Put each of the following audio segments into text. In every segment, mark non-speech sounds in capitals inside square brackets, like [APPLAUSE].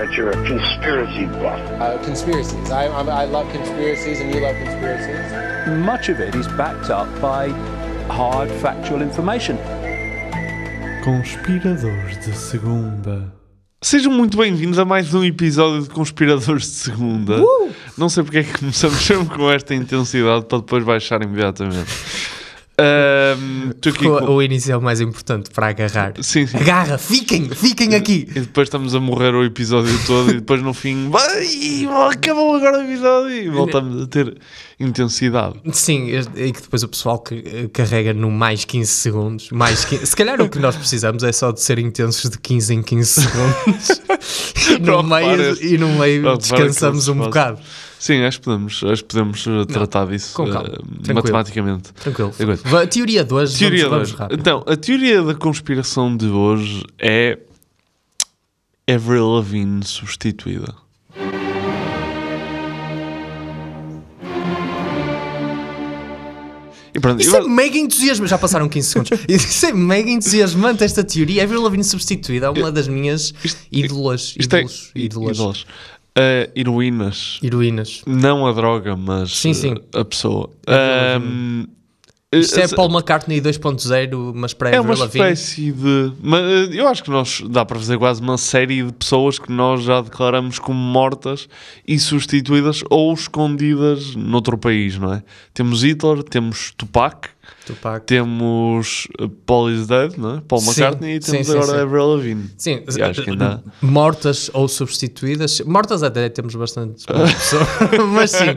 that you're a conspiracy buff. Uh, conspiracies. I, I'm, I love conspiracies, and you love conspiracies. much of it is backed up by hard factual information. Conspiradores de Segunda. Sejam muito bem-vindos a mais um episódio de Conspiradores de Segunda. Não sei porque é que começamos sempre [LAUGHS] com esta intensidade para depois baixar imediatamente. Aqui O, o início é o mais importante para agarrar. Sim, sim. Agarra, fiquem, fiquem aqui. E depois estamos a morrer o episódio todo e depois no fim, acabou agora o episódio e voltamos a ter intensidade. Sim, e que depois o pessoal que, eh, carrega no mais 15 segundos. Mais 15 Se calhar o que nós precisamos é só de ser intensos de 15 em 15 segundos. [LAUGHS] e, no meio, e no meio descansamos um bocado. Sim, acho que podemos, acho que podemos uh, tratar disso com calma, uh, tranquilo. matematicamente. Tranquilo. Va- Teoria de hoje, Teoria vamos, de hoje. Então, a teoria da conspiração de hoje é Avril Lavigne substituída. E pronto, Isso eu- é mega entusiasmante. Já passaram 15 segundos. [LAUGHS] Isso é mega entusiasmante, esta teoria. Avril Lavigne substituída é uma das minhas ídolas. isto é- ídolos, ídolos. Uh, heroínas. Heroínas. Não a droga, mas Sim, sim. uh, a pessoa. Avril Um, Isto é Paul McCartney 2.0, mas para É uma espécie de. mas, eh, Eu acho que nós dá para fazer quase uma série de pessoas que nós já declaramos como mortas e substituídas ou escondidas noutro país, não é? Temos Hitler, temos Tupac, Tupac. temos eh, Paul is Dead, não é? Paul Sim, McCartney e sim, temos sim, agora sim. Avril Lavigne. Sim, E acho que ainda- [LAUGHS] mortas ou substituídas. Mortas até temos bastante [LAUGHS] pessoas, [LAUGHS] mas sim,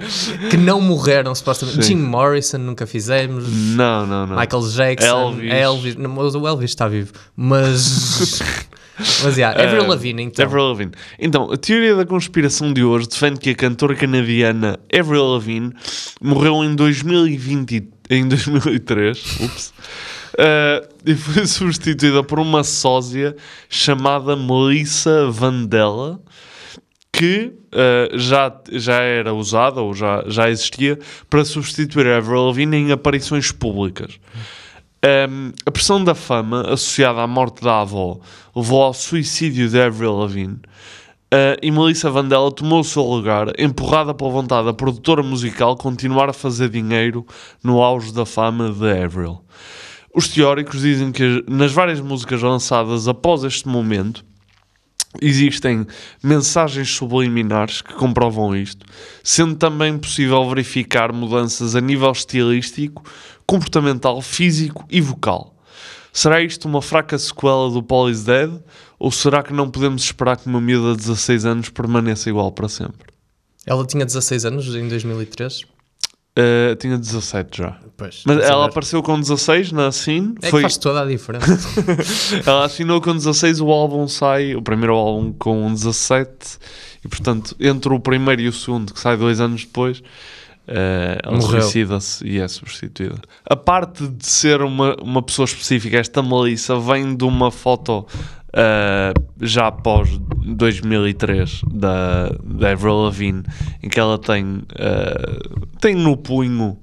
que não morreram supostamente. Jim Morrison nunca fizemos. Não, não, não. Michael Jackson, Elvis. Elvis, não, o Elvis está vivo, mas mas yeah, Avril Eh, Lavigne então. Avril Lavigne. Então, a teoria da conspiração de hoje defende que a cantora canadiana Avril Lavigne morreu em 2020, em 2003, ups, eh, e foi [LAUGHS] substituída por uma sósia chamada Melissa Vandella, que eh, já, já era usada ou já, já existia para substituir Avril Lavigne em aparições públicas. Um, a pressão da fama associada à morte da avó levou ao suicídio de Avril Lavigne uh, e Melissa Vandella tomou o seu lugar, empurrada pela vontade da produtora musical continuar a fazer dinheiro no auge da fama de Avril. Os teóricos dizem que nas várias músicas lançadas após este momento existem mensagens subliminares que comprovam isto, sendo também possível verificar mudanças a nível estilístico, comportamental, físico e vocal. Será isto uma fraca sequela do Paul is Dead? Ou será que não podemos esperar que uma miúda de 16 anos permaneça igual para sempre? Ela tinha 16 anos em 2003. Uh, tinha 17 já. Pois, Mas a ela ver? apareceu com 16 na Cine. é foi... que faz toda a diferença. [LAUGHS] Ela assinou com 16, o álbum sai, o primeiro álbum com 17, e portanto, entre o primeiro e o segundo, que sai dois anos depois, eh, ela suicida-se e é substituída. A parte de ser uma, uma pessoa específica, esta Melissa vem de uma foto eh, já após 2003 da, da Avril Lavigne, em que ela tem, eh, tem no punho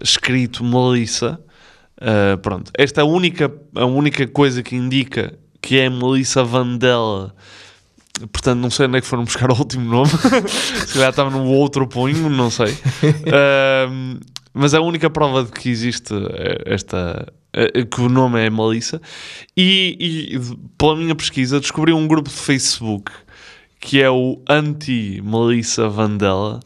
escrito Melissa. Uh, pronto, esta é a única, a única coisa que indica que é Melissa Vandella. Portanto, não sei onde é que foram buscar o último nome. [LAUGHS] Se calhar estava no outro punho, não sei. Uh, mas é a única prova de que existe eh, esta. eh, que o nome é Melissa. E, e pela minha pesquisa descobri um grupo de Facebook que é o Anti-Melissa Vandella.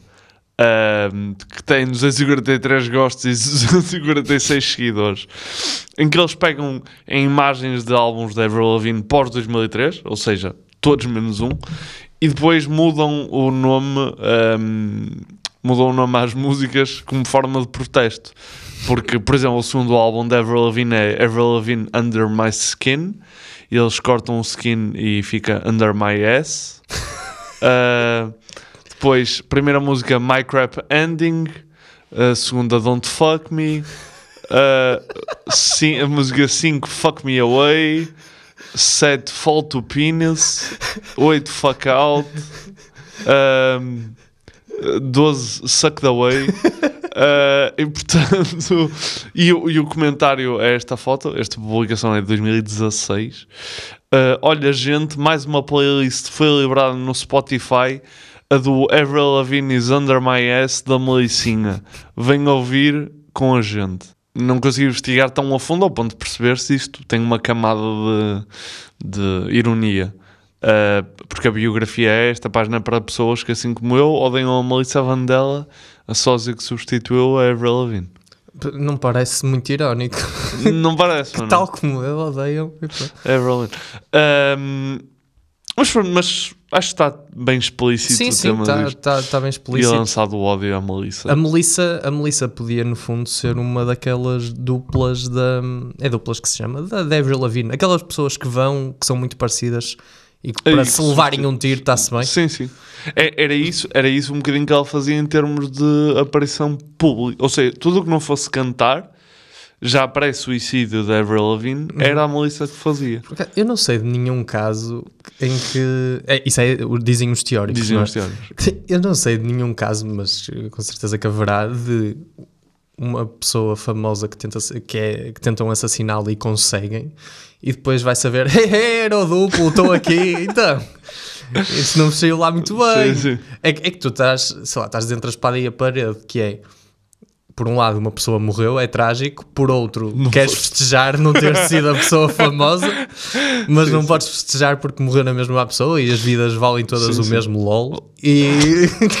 Um, que tem 243 gostos e 246 seguidores, em que eles pegam em imagens de álbuns de Avril Lavigne pós 2003, ou seja, todos menos um, e depois mudam o nome, um, mudam o nome às músicas como forma de protesto. Porque, por exemplo, o segundo álbum de Avril Lavigne é Avril Lavigne Under My Skin, e eles cortam o skin e fica Under My Ass. Uh, [LAUGHS] depois, primeira música My Crap Ending. A segunda, Don't Fuck Me. Uh, cin- a música 5, Fuck Me Away. 7, Fall to Penis. 8, Fuck Out. Um, 12, Suck the Way. Uh, e portanto, e, e o comentário a esta foto, esta publicação é de 2016. Uh, olha, gente, mais uma playlist foi liberada no Spotify. A do Avril Lavigne is Under My Ass da Melicinha. Venha ouvir com a gente. Não consegui investigar tão a fundo ao ponto de perceber se isto tem uma camada de, de ironia. Uh, porque a biografia é esta página para pessoas que, assim como eu, odeiam a Melissa Vandela, a sósia que substituiu a Avril Lavigne. Não parece muito irónico. [LAUGHS] Não parece, [LAUGHS] é? Tal como eu odeio. Avril Lavigne. Um, mas, pronto, mas acho que está bem explícito Sim, o sim, tema está disto. tá, tá bem E explícito. lançado o ódio à Melissa. A Melissa, a Melissa podia, no fundo, ser uma daquelas duplas da. É duplas que se chama? Da Avril Lavigne. Aquelas pessoas que vão, que são muito parecidas e que É para isso, se levarem um tiro está-se bem. Sim, sim. É- era, isso, era isso um bocadinho que ela fazia em termos de aparição pública. Ou seja, tudo o que não fosse cantar, já aparece suicídio da Avril Lavigne, Uhum. era a Melissa que fazia. Eu não sei de nenhum caso em que. É, isso é, dizem os teóricos. Dizem não é? os teóricos. [LAUGHS] Eu não sei de nenhum caso, mas com certeza que haverá de uma pessoa famosa que, tenta, que, é, que tentam assassiná-lo e conseguem, e depois vai saber, hey, hey, era o duplo, estou aqui, [LAUGHS] então. Isso não me saiu lá muito bem. Sim, sim. É, que- é que tu estás, sei lá, estás entre a espada e a parede, que é. Por um lado, uma pessoa morreu, é trágico. Por outro, queres festejar não ter sido a pessoa [LAUGHS] famosa, mas não podes festejar porque morreu na mesma pessoa e as vidas valem todas Sim, o sim. mesmo LOL. E.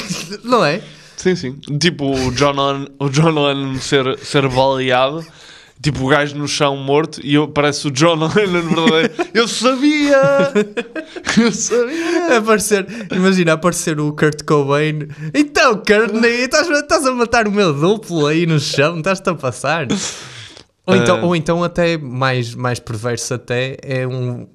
[LAUGHS] não é? Sim, sim. Tipo o John Lennon, o John Lennon ser, ser baleado, tipo o gajo no chão morto, e eu, parece o John [LAUGHS] Lennon verdadeiro. Eu sabia! [LAUGHS] Eu sabia! Aparecer, imagina aparecer o Kurt Cobain. Então, Kurt, estás, estás a matar o meu duplo aí no chão, estás-te a passar. Ou então, Ah. ou então até mais, mais perverso até é um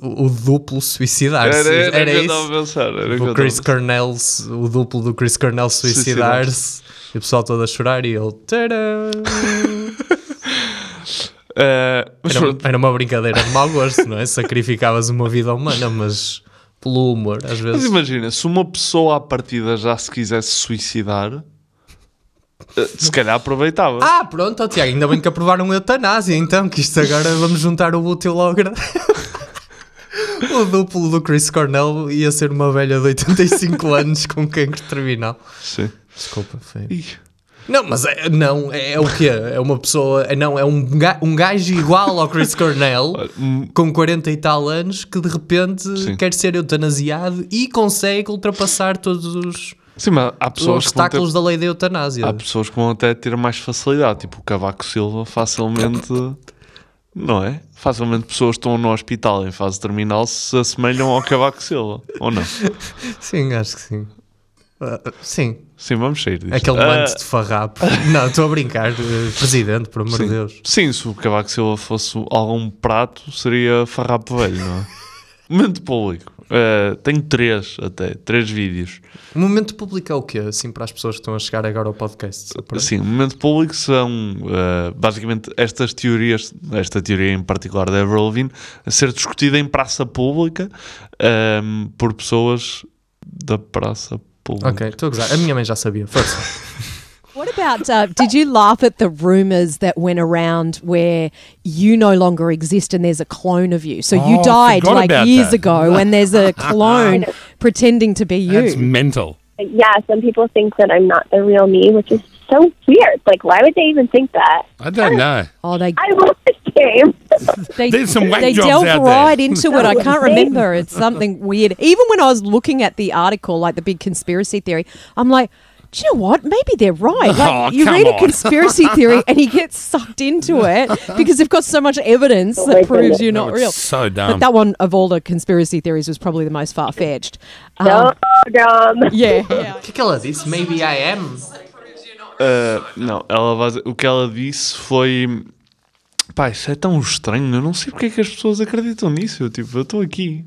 o, [LAUGHS] o duplo suicidar-se. Era, era, Era, eu isso. estava a pensar. Era o Chris Cornell, o duplo do Chris Cornell suicidar-se. E o pessoal todo a chorar e ele. tcharam. Mas Era, era uma brincadeira de mau gosto, não é? Sacrificavas uma vida humana, mas pelo humor, às Mas vezes. imagina, se uma pessoa à partida já se quisesse suicidar, eh, se calhar aproveitava. Ah, pronto, ó, Tiago, ainda bem que aprovaram a eutanásia, então, que isto agora vamos juntar o útil ao agradável. [LAUGHS] O duplo do Chris Cornell ia ser uma velha de 85 anos com cancro terminal. Sim. Desculpa, foi. Não, mas é, não, é, é o quê? É uma pessoa. é- Não, é um, um gajo igual ao Chris Cornell, [LAUGHS] com 40 e tal anos, que de repente Sim. quer ser eutanasiado e consegue ultrapassar todos os, Sim, mas há os pessoas, que vão ter, obstáculos da lei da eutanásia. há pessoas que vão até ter mais facilidade. Tipo o Cavaco Silva, facilmente. Não é? Facilmente pessoas que estão no hospital em fase terminal se assemelham ao Cavaco Silva. Ou não? [LAUGHS] Sim, acho que sim. Ah, sim, Sim, vamos sair disto. aquele Ah, manto de farrapo. [LAUGHS] Não, estou a brincar, presidente, por amor de. Deus. Sim, se o Cavaco Silva fosse algum prato, seria farrapo velho, não é? [LAUGHS] Momento público. Eh, tenho três até, três vídeos. Momento público é o quê? Assim, para as pessoas que estão a chegar agora ao podcast. Sim, o momento público são eh, basicamente estas teorias, esta teoria em particular da Lavigne, a ser discutida em praça pública ehm, por pessoas da praça pública. Ok, estou a gozar. A minha mãe já sabia. Força. What about, uh, did you laugh at the rumors that went around where you no longer exist and there's a clone of you? So you Oh, I died forgot like about years that. ago and there's a [LAUGHS] clone pretending to be you. That's mental. yeah, some people think that I'm not the real me, which is so weird. Like, why would they even think that? I don't know. oh, they, I love this game. [LAUGHS] they, There's some whack they jobs delve out there. right into it. I can't remember. It's something weird. Even when I was looking at the article, like the big conspiracy theory, I'm like, do you know what? Maybe they're right. Like, Oh, you come read a conspiracy [LAUGHS] theory and you get sucked into it because they've got so much evidence that proves you're not it's real. so dumb. But that one of all the conspiracy theories was probably the most far fetched. Um, So dumb. [LAUGHS] yeah, yeah. O que é que ela disse? Maybe I am. Uh, não, ela vai- o que ela disse foi pá, isso é tão estranho, eu não sei porque é que as pessoas acreditam nisso. Eu, tipo, eu estou aqui.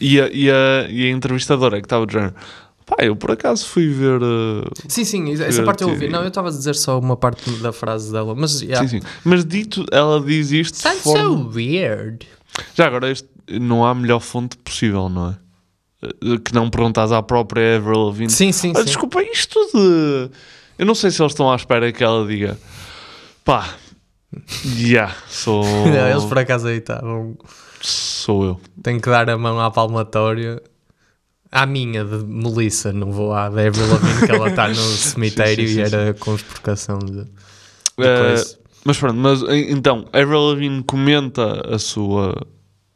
E, a, e, a, e a entrevistadora que estava do género, Pá, eu por acaso fui ver. uh, Sim, sim, essa parte eu ouvi. Não, eu estava a dizer só uma parte da frase dela, mas yeah. Sim, sim. Mas dito, ela diz isto. de Sounds forma- so weird. Já agora, este, não há melhor fonte possível, não é? Eh, Que não perguntas à própria Avril Lavigne. Sim, sim, Ah, sim. Desculpa, isto de. Eu não sei se eles estão à espera que ela diga. Pá, yeah, sou. [LAUGHS] Não, Eles por acaso aí estavam. Sou eu. Tenho que dar a mão à palmatória. À minha, de Melissa, não vou à da Avril Lavigne, que ela está [LAUGHS] no cemitério sim, e sim, era com exportação de, de coisa. mas pronto, mas eh, então, Avril Lavigne comenta a sua.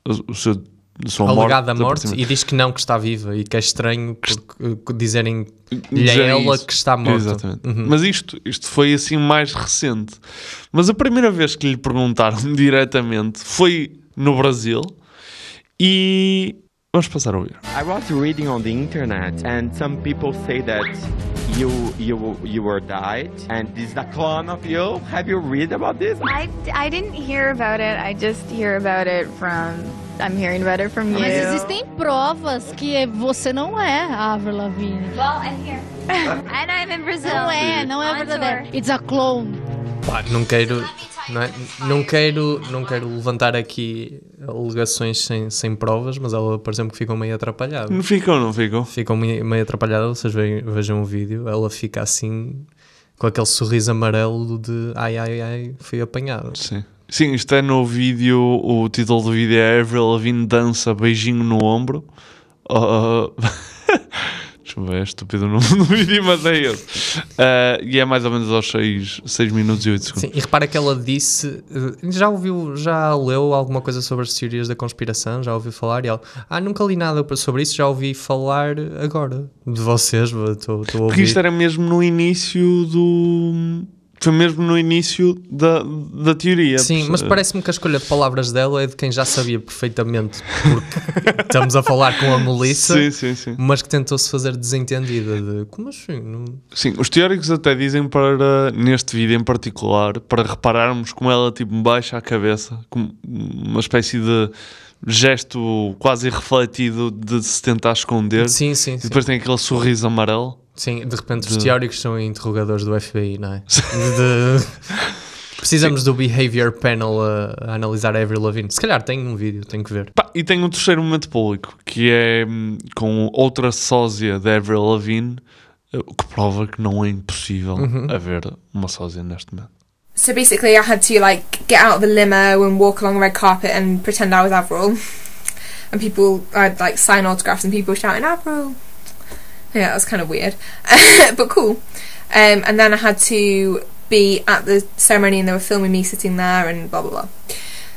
a- o seu, sua Alegada morte desaparecimento. e diz que não, que está viva e que é estranho porque dizerem lhe Dizerem ela isso. que está morta. Exatamente. Uhum. Mas isto, isto foi assim mais recente. Mas a primeira vez que lhe perguntaram [LAUGHS] diretamente foi no Brasil e vamos passar a ouvir. I was reading on the internet, and some people say that you you you were died, and this is a clone of you. Have you read about this? I, I didn't hear about it. I just hear about it from. I'm hearing about it from you. Mas existem provas que você não é a Avril Lavigne. Well, I'm here. [LAUGHS] and I'm in Brazil. Não é, não é verdadeiro. It's a clone. Pá, não quero, não, é? não quero, não quero levantar aqui alegações sem, sem provas, mas ela, por exemplo, que ficou meio atrapalhada. Não ficam, não ficam? Ficou meio, meio atrapalhada, vocês vejam, vejam o vídeo, ela fica assim com aquele sorriso amarelo de ai ai ai, fui apanhada. Sim. Sim, isto é no vídeo, o título do vídeo é Avril Lavigne dança beijinho no ombro. Uh, [LAUGHS] Ver, é estúpido o nome do vídeo, mas é esse. Uh, e é mais ou menos aos 6, 6 minutos e 8 segundos. Sim, e repara que ela disse, eh, já ouviu, já leu alguma coisa sobre as teorias da conspiração, já ouviu falar e ela, ah, nunca li nada sobre isso, já ouvi falar agora de vocês, estou a Porque ouvir. isto era mesmo no início do. Foi mesmo no início da, da teoria. Sim, mas Uh, parece-me que a escolha de palavras dela é de quem já sabia perfeitamente, porque [LAUGHS] estamos a falar com a Melissa, Sim, sim, sim. mas que tentou-se fazer desentendida de como assim? Não... Sim, os teóricos até dizem para, neste vídeo em particular, para repararmos como ela tipo baixa a cabeça, como uma espécie de gesto quase irrefletido de se tentar esconder. Sim, sim, E sim. depois tem aquele sorriso amarelo. Sim, de repente os De- teóricos são interrogadores do FBI, não é? [LAUGHS] De- Precisamos do Behavior Panel a, a analisar a Avril Lavigne. Se calhar tem um vídeo, tenho que ver. Pá, e tem um terceiro momento público, que é hum, com outra sósia da Avril Lavigne, eh, o que prova que não é impossível Uhum. haver uma sósia neste momento. So basically, I had to like get out of the limo and walk along the red carpet and pretend I was Avril. And people, I'd like sign autographs and people shouting Avril. Yeah, that was kind of weird, [LAUGHS] but cool. Um, and then I had to be at the ceremony and they were filming me sitting there and blah blah blah.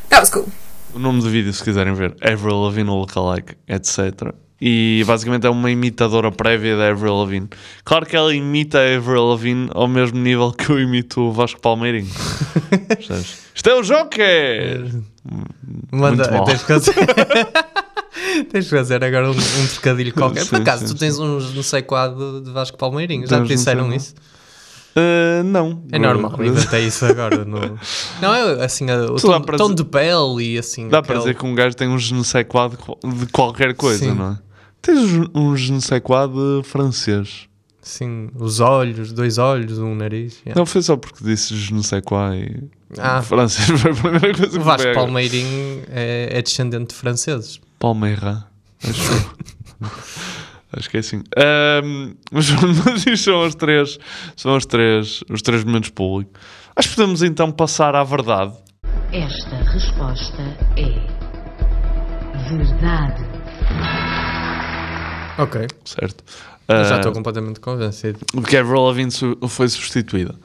That was cool. O nome do vídeo, se quiserem ver, Avril Lavigne Lookalike, etc. E basicamente é uma imitadora prévia da Avril Lavigne. Claro que ela imita a Avril Lavigne ao mesmo nível que eu imito o Vasco Palmeirinho. [LAUGHS] Percebes? Isto é o Joker! Manda, Muito mal. [LAUGHS] [LAUGHS] tens que fazer. agora um, um trocadilho qualquer. Por Sim, acaso, sim, tu tens uns não sei quadro de Vasco Palmeirinho. Já te não disseram sei isso? Uh, não. É normal, inventei isso agora. No... [LAUGHS] Não, é assim, o tom, para tom dizer- de pele e assim. Dá para aquele- dizer que um gajo tem um ne sais quoi de, qual- de qualquer coisa, Sim. não é? Tens um ne sais quoi de francês. Sim, os olhos, dois olhos, um nariz. yeah. Não foi só porque disse ne sais quoi e Ah. francês foi a primeira coisa que O Vasco. Palmeirinho é, é descendente de franceses. Palmeira. Acho, [LAUGHS] acho que é assim. Ahm, mas, mas isto são os três, são os três, os três momentos públicos. Acho que podemos então passar à verdade. Esta resposta é verdade. Ok. Certo. Eu já Ah, estou completamente convencido. de que Avril Lavigne su- foi substituída.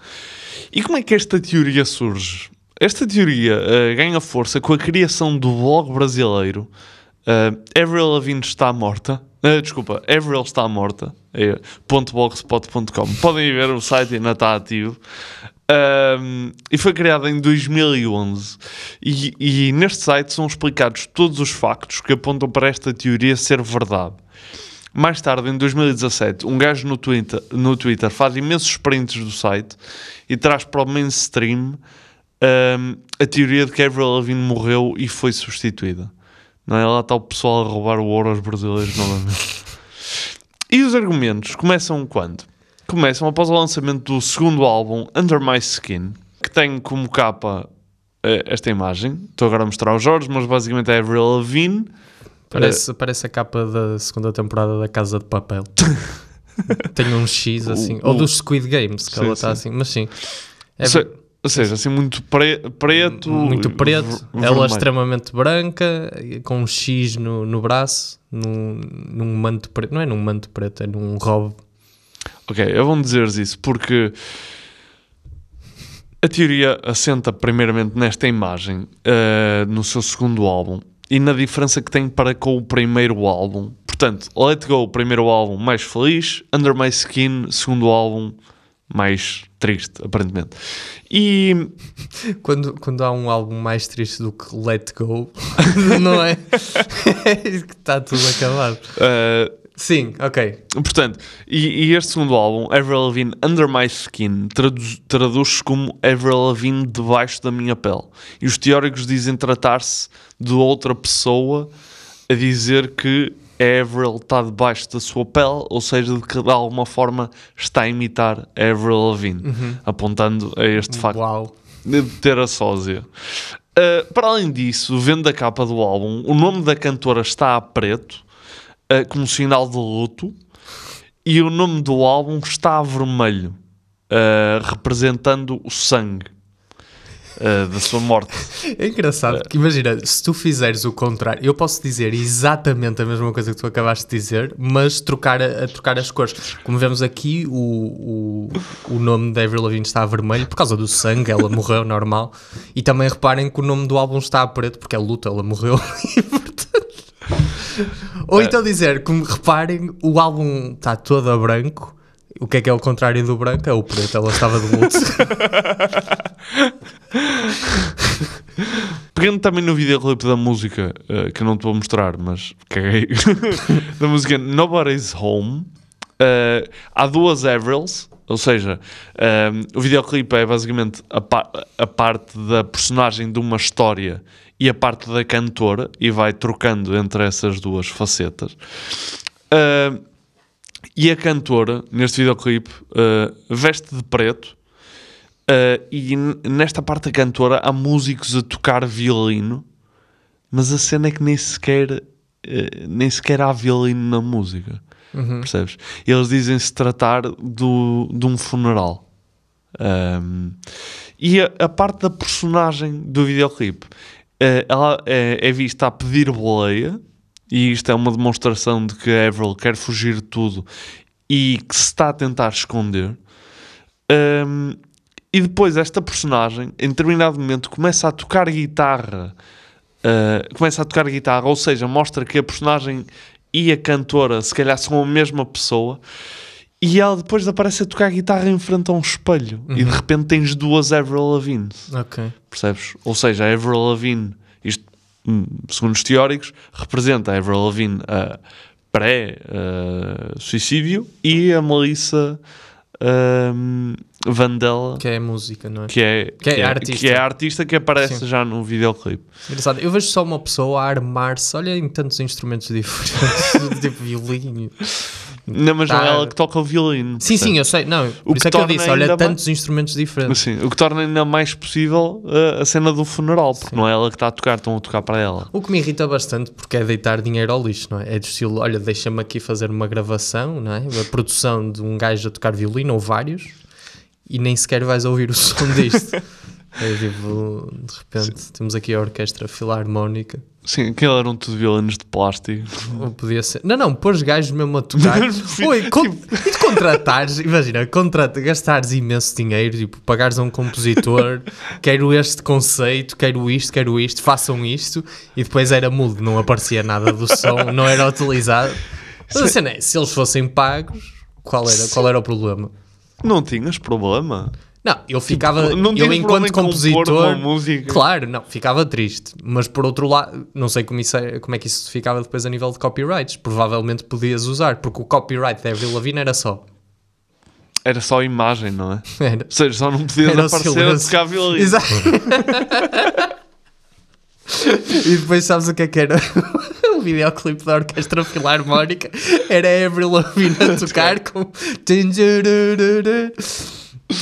E como é que esta teoria surge? Esta teoria ah, ganha força com a criação do blog brasileiro ah, Avril Lavigne está morta. Ah, desculpa, Avril está morta. É, .blogspot.com. Podem ver o site ainda está ativo. Um, e foi criada em 2011 e, e neste site são explicados todos os factos que apontam para esta teoria ser verdade. Mais tarde, em 2017, um gajo no Twitter, no Twitter faz imensos prints do site e traz para o mainstream um, a teoria de que Avril Lavigne morreu e foi substituída. Não é? Lá está o pessoal a roubar o ouro aos brasileiros novamente. E os argumentos começam quando? Começam após o lançamento do segundo álbum, Under My Skin, que tem como capa eh, esta imagem. Estou agora a mostrar aos Jorge, mas basicamente é Avril Lavigne. Parece, parece a capa da segunda temporada da Casa de Papel. [LAUGHS] Tem um X assim. O- Ou o- dos Squid Games, que Sim, ela está sim. assim. Mas sim. É se- ou seja, assim muito pre- preto. muito preto, ela vermelho. extremamente branca, com um X no, no braço, num, num manto preto. Não é num manto preto, é num robe. Ok, eu vou dizer isso porque a teoria assenta primeiramente nesta imagem, eh, no seu segundo álbum, e na diferença que tem para com o primeiro álbum. Portanto, Let Go, primeiro álbum mais feliz, Under My Skin, segundo álbum mais triste, aparentemente. E [LAUGHS] Quando, quando há um álbum mais triste do que Let Go, [LAUGHS] não é? que [LAUGHS] está tudo acabado. eh, Sim, ok. Portanto, e, e este segundo álbum, Avril Lavigne Under My Skin, traduz- traduz-se como Avril Lavigne debaixo da minha pele. E os teóricos dizem tratar-se de outra pessoa a dizer que a Avril está debaixo da sua pele, ou seja, de que de alguma forma está a imitar a Avril Lavigne, Uhum. apontando a este facto Uau. de ter a sósia. Uh, para além disso, vendo a capa do álbum, o nome da cantora está a preto, uh, como sinal de luto, e o nome do álbum está a vermelho, uh, representando o sangue uh, da sua morte. É engraçado, porque imagina, se tu fizeres o contrário, eu posso dizer exatamente a mesma coisa que tu acabaste de dizer, mas trocar a, a trocar as cores. Como vemos aqui, o, o, o nome da Avril Lavigne está a vermelho por causa do sangue, ela morreu [LAUGHS] normal. E também reparem que o nome do álbum está a preto porque é luto, ela morreu. [LAUGHS] E, portanto- Ou então dizer, como reparem, o álbum está todo a branco. O que é que é o contrário do branco? É o preto, ela estava de luto. [LAUGHS] Pegando também no videoclipe da música, uh, que eu não te vou mostrar, mas caguei, [LAUGHS] da música Nobody's Home, uh, há duas Avrils, ou seja, um, o videoclipe é basicamente a, pa- a parte da personagem de uma história e a parte da cantora, e vai trocando entre essas duas facetas. Uh, e a cantora, neste videoclipe, uh, veste de preto, Uh, e nesta parte da cantora há músicos a tocar violino, mas a cena é que nem sequer, uh, nem sequer há violino na música. Uhum. Percebes? Eles dizem-se tratar do, de um funeral. Um, e a, a parte da personagem do videoclipe, uh, ela é, é vista a pedir boleia, e isto é uma demonstração de que a Avril quer fugir de tudo e que se está a tentar esconder. Um, e depois esta personagem, em determinado momento, começa a tocar guitarra. uh, começa a tocar guitarra, ou seja, mostra que a personagem e a cantora se calhar são a mesma pessoa. E ela depois aparece a tocar guitarra em frente a um espelho. E de Uhum. repente tens duas Avril Lavigne. Percebes? Ou seja, a Avril Lavigne, isto, hum, segundo os teóricos, representa a Avril Lavigne a pré-suicídio e a Melissa hum, Vandella, Que é a música, não é? que é, Que é a artista. que é artista que aparece Sim. já no videoclipe. Engraçado, eu vejo só uma pessoa a armar-se, olha em tantos instrumentos diferentes, [LAUGHS] tipo violino. Não, mas não é Tá. ela que toca o violino. Sim, sim, percebes? eu sei, não, O que é que eu disse, olha tantos instrumentos diferentes. Sim, o que torna ainda mais possível uh, a cena do funeral, porque não é ela que está a tocar, estão a tocar para ela. O que me irrita bastante porque é deitar dinheiro ao lixo, não é? É do estilo, olha, deixa-me aqui fazer uma gravação, não é? A produção de um gajo a tocar violino ou vários e nem sequer vais ouvir o som disto. [LAUGHS] é tipo, de repente temos aqui a orquestra filarmónica. Sim, aquilo eram tudo violinos de plástico. Ou podia ser. Não, não, pôs gajos mesmo a tocar. [LAUGHS] Oi, con... e tu contratares, imagina, contrata, gastares imenso dinheiro, tipo, pagares a um compositor, [LAUGHS] quero este conceito, quero isto, quero isto, façam isto, e depois era mudo, não aparecia nada do som, [LAUGHS] não era utilizado. Mas a cena é, se eles fossem pagos, qual era, qual era o problema? Não tinhas problema. Não, eu ficava, Tipo, não eu enquanto compositor, claro, não, ficava triste, mas por outro lado, não sei como, isso é, como é que isso ficava depois a nível de copyrights, provavelmente podias usar, porque o copyright da Avril Lavigne era só, Era só a imagem, não é? [LAUGHS] Era. Ou seja, só não podias Era o aparecer a silêncio. tocar violino. Exato. [LAUGHS] e depois sabes o que é que era? [LAUGHS] o videoclipe da Orquestra Filarmónica era a Avril Lavigne a tocar com.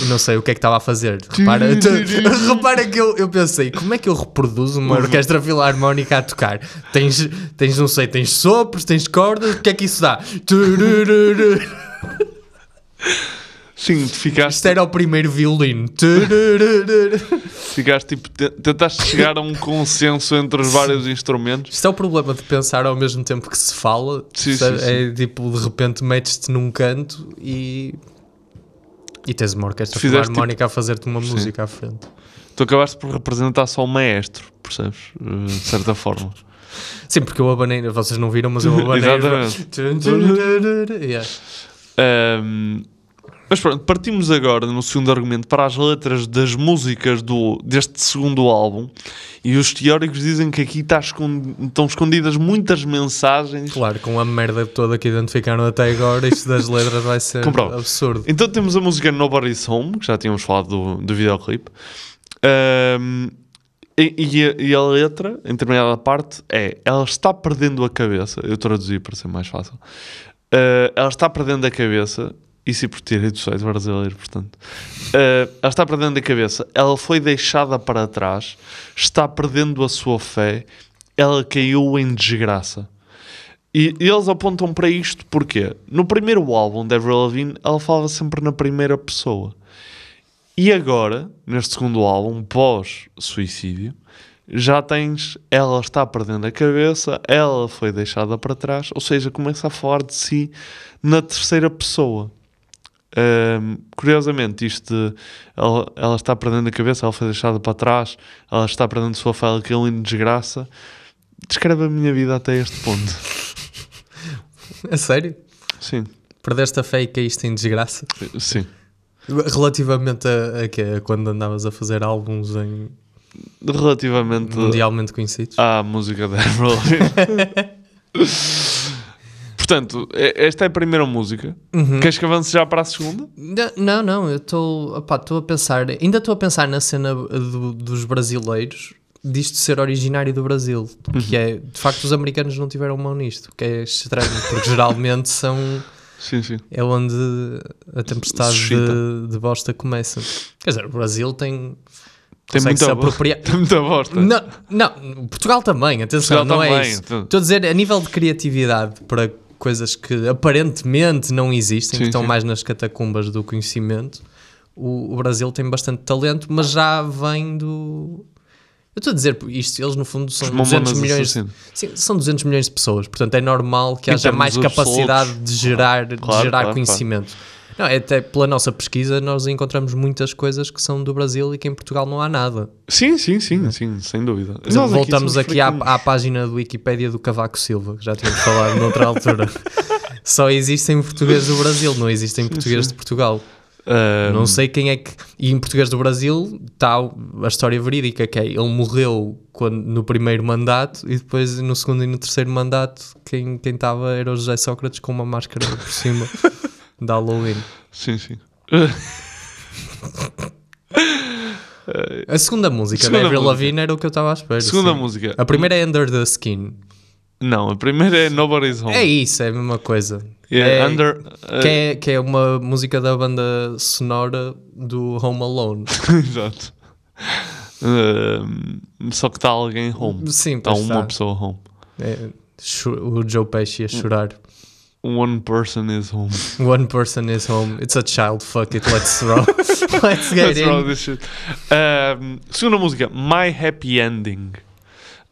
Não sei o que é que estava a fazer. Repara, [LAUGHS] repara que eu, eu pensei, como é que eu reproduzo uma orquestra filarmónica a tocar? Tens, tens, não sei, tens sopros, tens cordas, o que é que isso dá? Sim, ficaste, Isto era o primeiro violino. ficaste tipo, te- tentaste chegar a um consenso entre os vários instrumentos. Isto é o problema de pensar ao mesmo tempo que se fala. Sim, sim, sim. É tipo, de repente metes-te num canto e. E tens uma orquestra Fizeste filarmónica a fazer-te uma Sim. música à frente. Tu acabaste por representar só o maestro, percebes? Eh, De certa forma. [LAUGHS] Sim, porque eu abanei, vocês não viram, mas eu [LAUGHS] abanei. Exatamente. Yeah. Ahm, mas pronto, partimos agora no segundo argumento para as letras das músicas do, deste segundo álbum e os teóricos dizem que aqui escond- estão escondidas muitas mensagens. Claro, com a merda toda que identificaram até agora, isto das letras vai ser absurdo. Então temos a música Nobody's Home, que já tínhamos falado do, do videoclipe. Ahm, e, e a, e a letra, em determinada parte, é Ela está perdendo a cabeça. Eu traduzi para ser mais fácil. Ah, ela está perdendo a cabeça. Isso e por ter do site brasileiro, portanto. Ah, ela está perdendo a cabeça. Ela foi deixada para trás. Está perdendo a sua fé. Ela caiu em desgraça. E eles apontam para isto porque no primeiro álbum da Avril Lavigne ela falava sempre na primeira pessoa. E agora, neste segundo álbum, pós-suicídio, já tens ela está perdendo a cabeça, ela foi deixada para trás, ou seja, começa a falar de si na terceira pessoa. Ahm, curiosamente, isto ela, ela está perdendo a cabeça, ela foi deixada para trás, ela está perdendo a sua ela caiu em desgraça, descreve a minha vida até este ponto. [LAUGHS] É sério? Sim. Perdeste a fé e caíste em desgraça? Sim. Relativamente a, a, quê? Quando andavas a fazer álbuns em Relativamente mundialmente conhecidos? à música da Lavigne. [LAUGHS] Portanto, e- esta é a primeira música. Uhum. Queres que avance já para a segunda? Não, não, eu estou estou a pensar, ainda estou a pensar na cena do- dos brasileiros disto ser originário do Brasil, Uhum. que é, de facto os americanos não tiveram mão nisto, que é estranho, porque geralmente são Sim, sim. é onde a tempestade de, de bosta começa. Quer dizer, o Brasil tem Tem muita, apropriar. [LAUGHS] tem muita bosta. Não, não, Portugal também, atenção, Portugal não é também, isso. então. Estou a dizer, a nível de criatividade para coisas que aparentemente não existem, Sim, que estão sim. mais nas catacumbas do conhecimento, o, o Brasil tem bastante talento, mas já vem do. Eu estou a dizer isto, eles no fundo são Os 200 Mamonas milhões, sim, são 200 milhões de pessoas, portanto é normal que Em haja mais capacidade de gerar, de Claro, gerar claro, conhecimento. Não, é até pela nossa pesquisa nós encontramos muitas coisas que são do Brasil e que em Portugal não há nada. Sim, sim, sim, sim, sem dúvida. Exemplo, voltamos somos aqui, à, à página do Wikipédia do Cavaco Silva, que já tínhamos falado noutra altura. [LAUGHS] Só existe em português do Brasil, não existe em português de Portugal. Ahm, Não sei quem é que. E em português do Brasil está a história verídica, que é ele morreu quando, no primeiro mandato e depois no segundo e no terceiro mandato quem quem estava era o José Sócrates com uma máscara por cima [LAUGHS] da Halloween. Sim, sim. [LAUGHS] A segunda música da Avril. Lavigne era o que eu estava à espera. Segunda sim. música. A primeira é Under the Skin. Não, a primeira é Nobody's Home. É isso, é a mesma coisa. Yeah, é, under- uh, que, é, que é uma música da banda sonora do Home Alone. [LAUGHS] Exato. Ahm, só que está alguém home. Sim, Está uma tá. pessoa home. É, o Joe Pesci a chorar. One person is home. [LAUGHS] One person is home. It's a child. Fuck it. Let's roll. [LAUGHS] Let's get Let's in. roll this shit. Ahm, segunda música, My Happy Ending.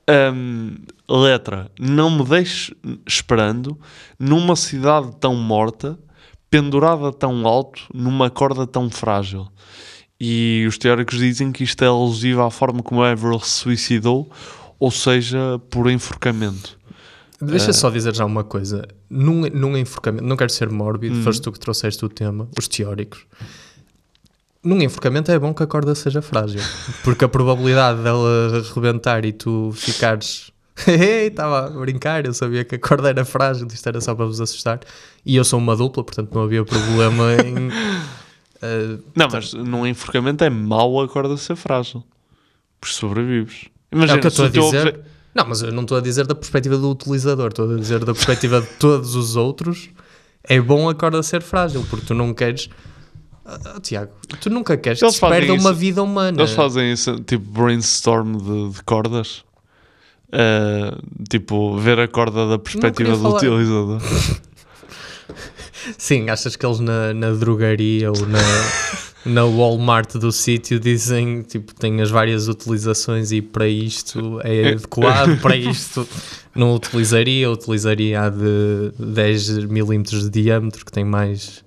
Ahm, letra, não me deixes esperando numa cidade tão morta, pendurada tão alto, numa corda tão frágil. E os teóricos dizem que isto é alusivo à forma como Avril se suicidou, ou seja, por enforcamento. Deixa Ah, só dizer já uma coisa. Num, num enforcamento, não quero ser mórbido, Hum. foste tu que trouxeste o tema, os teóricos. Num enforcamento é bom que a corda seja frágil, porque a probabilidade dela rebentar e tu ficares. [LAUGHS] Estava a brincar, eu sabia que a corda era frágil, isto era só para vos assustar. E eu sou uma dupla, portanto não havia problema em. [LAUGHS] eh, Não, mas num enforcamento é mau a corda ser frágil. Por sobrevives. Imagina, É o que eu estou a dizer. obje- Não, mas eu não estou a dizer da perspectiva do utilizador, estou a dizer da perspectiva de todos os outros. É bom a corda ser frágil, porque tu não queres. Ah, Tiago, tu nunca queres que Eles se fazem perda uma isso- vida humana. Eles fazem isso, tipo brainstorm de, de cordas. Uh, tipo, ver a corda da perspectiva do utilizador. [LAUGHS] Sim, achas que eles na, na drogaria ou na, [LAUGHS] na Walmart do sítio dizem tipo têm as várias utilizações e para isto é adequado, para [LAUGHS] isto não utilizaria, utilizaria a de 10 milímetros de diâmetro que tem mais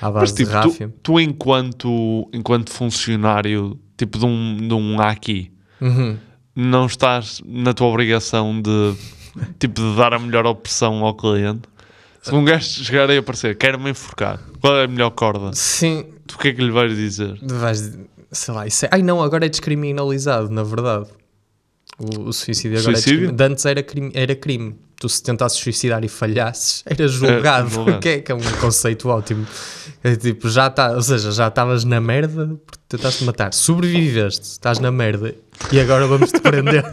à Mas base tipo, de ráfia. tu, tu enquanto, enquanto funcionário, tipo de um, de um aqui, Uhum. não estás na tua obrigação de, tipo, de dar a melhor opção ao cliente. Se um gajo chegar aí a aparecer, quero-me enforcar, qual é a melhor corda? Sim. Tu o que é que lhe vais dizer? Vais, sei lá, isso é, ai não, agora é descriminalizado, na verdade. O, o suicídio agora Suicídio? é descriminalizado. Antes era crime, era crime. Tu se tentasses suicidar e falhasses, era julgado. julgado. [LAUGHS] que, é, que é um conceito ótimo. É tipo, já tá, ou seja, já estavas na merda porque tentaste matar. Sobreviveste, estás na merda e agora vamos te prender. [LAUGHS]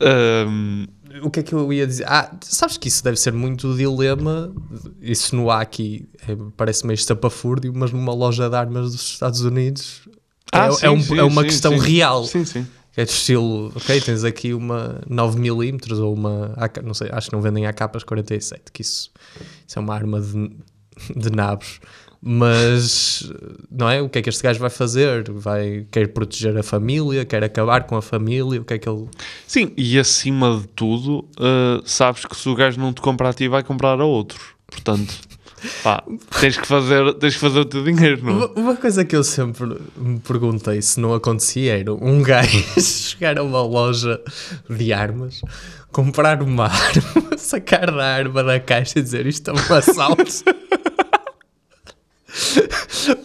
Um, o que é que eu ia dizer? Ah, sabes que isso deve ser muito o dilema. Isso no há aqui é, parece meio estapafúrdio, mas numa loja de armas dos Estados Unidos Ah, é, sim, é um- sim, é uma sim, questão real. Sim, sim. É do estilo, ok, tens aqui uma 9mm ou uma, AK não sei, acho que não vendem AKs 47, que isso, isso é uma arma de, de nabos. Mas, não é? O que é que este gajo vai fazer? Vai, quer proteger a família, quer acabar com a família, o que é que ele... Sim, e acima de tudo, uh, sabes que se o gajo não te comprar a ti, vai comprar a outros. Portanto, [LAUGHS] pá, tens que fazer, tens que fazer o teu dinheiro, não? Uma, uma coisa que eu sempre me perguntei se não acontecia era um [LAUGHS] gajo chegar a uma loja de armas, comprar uma arma, [LAUGHS] sacar da arma da caixa e dizer isto é um assalto.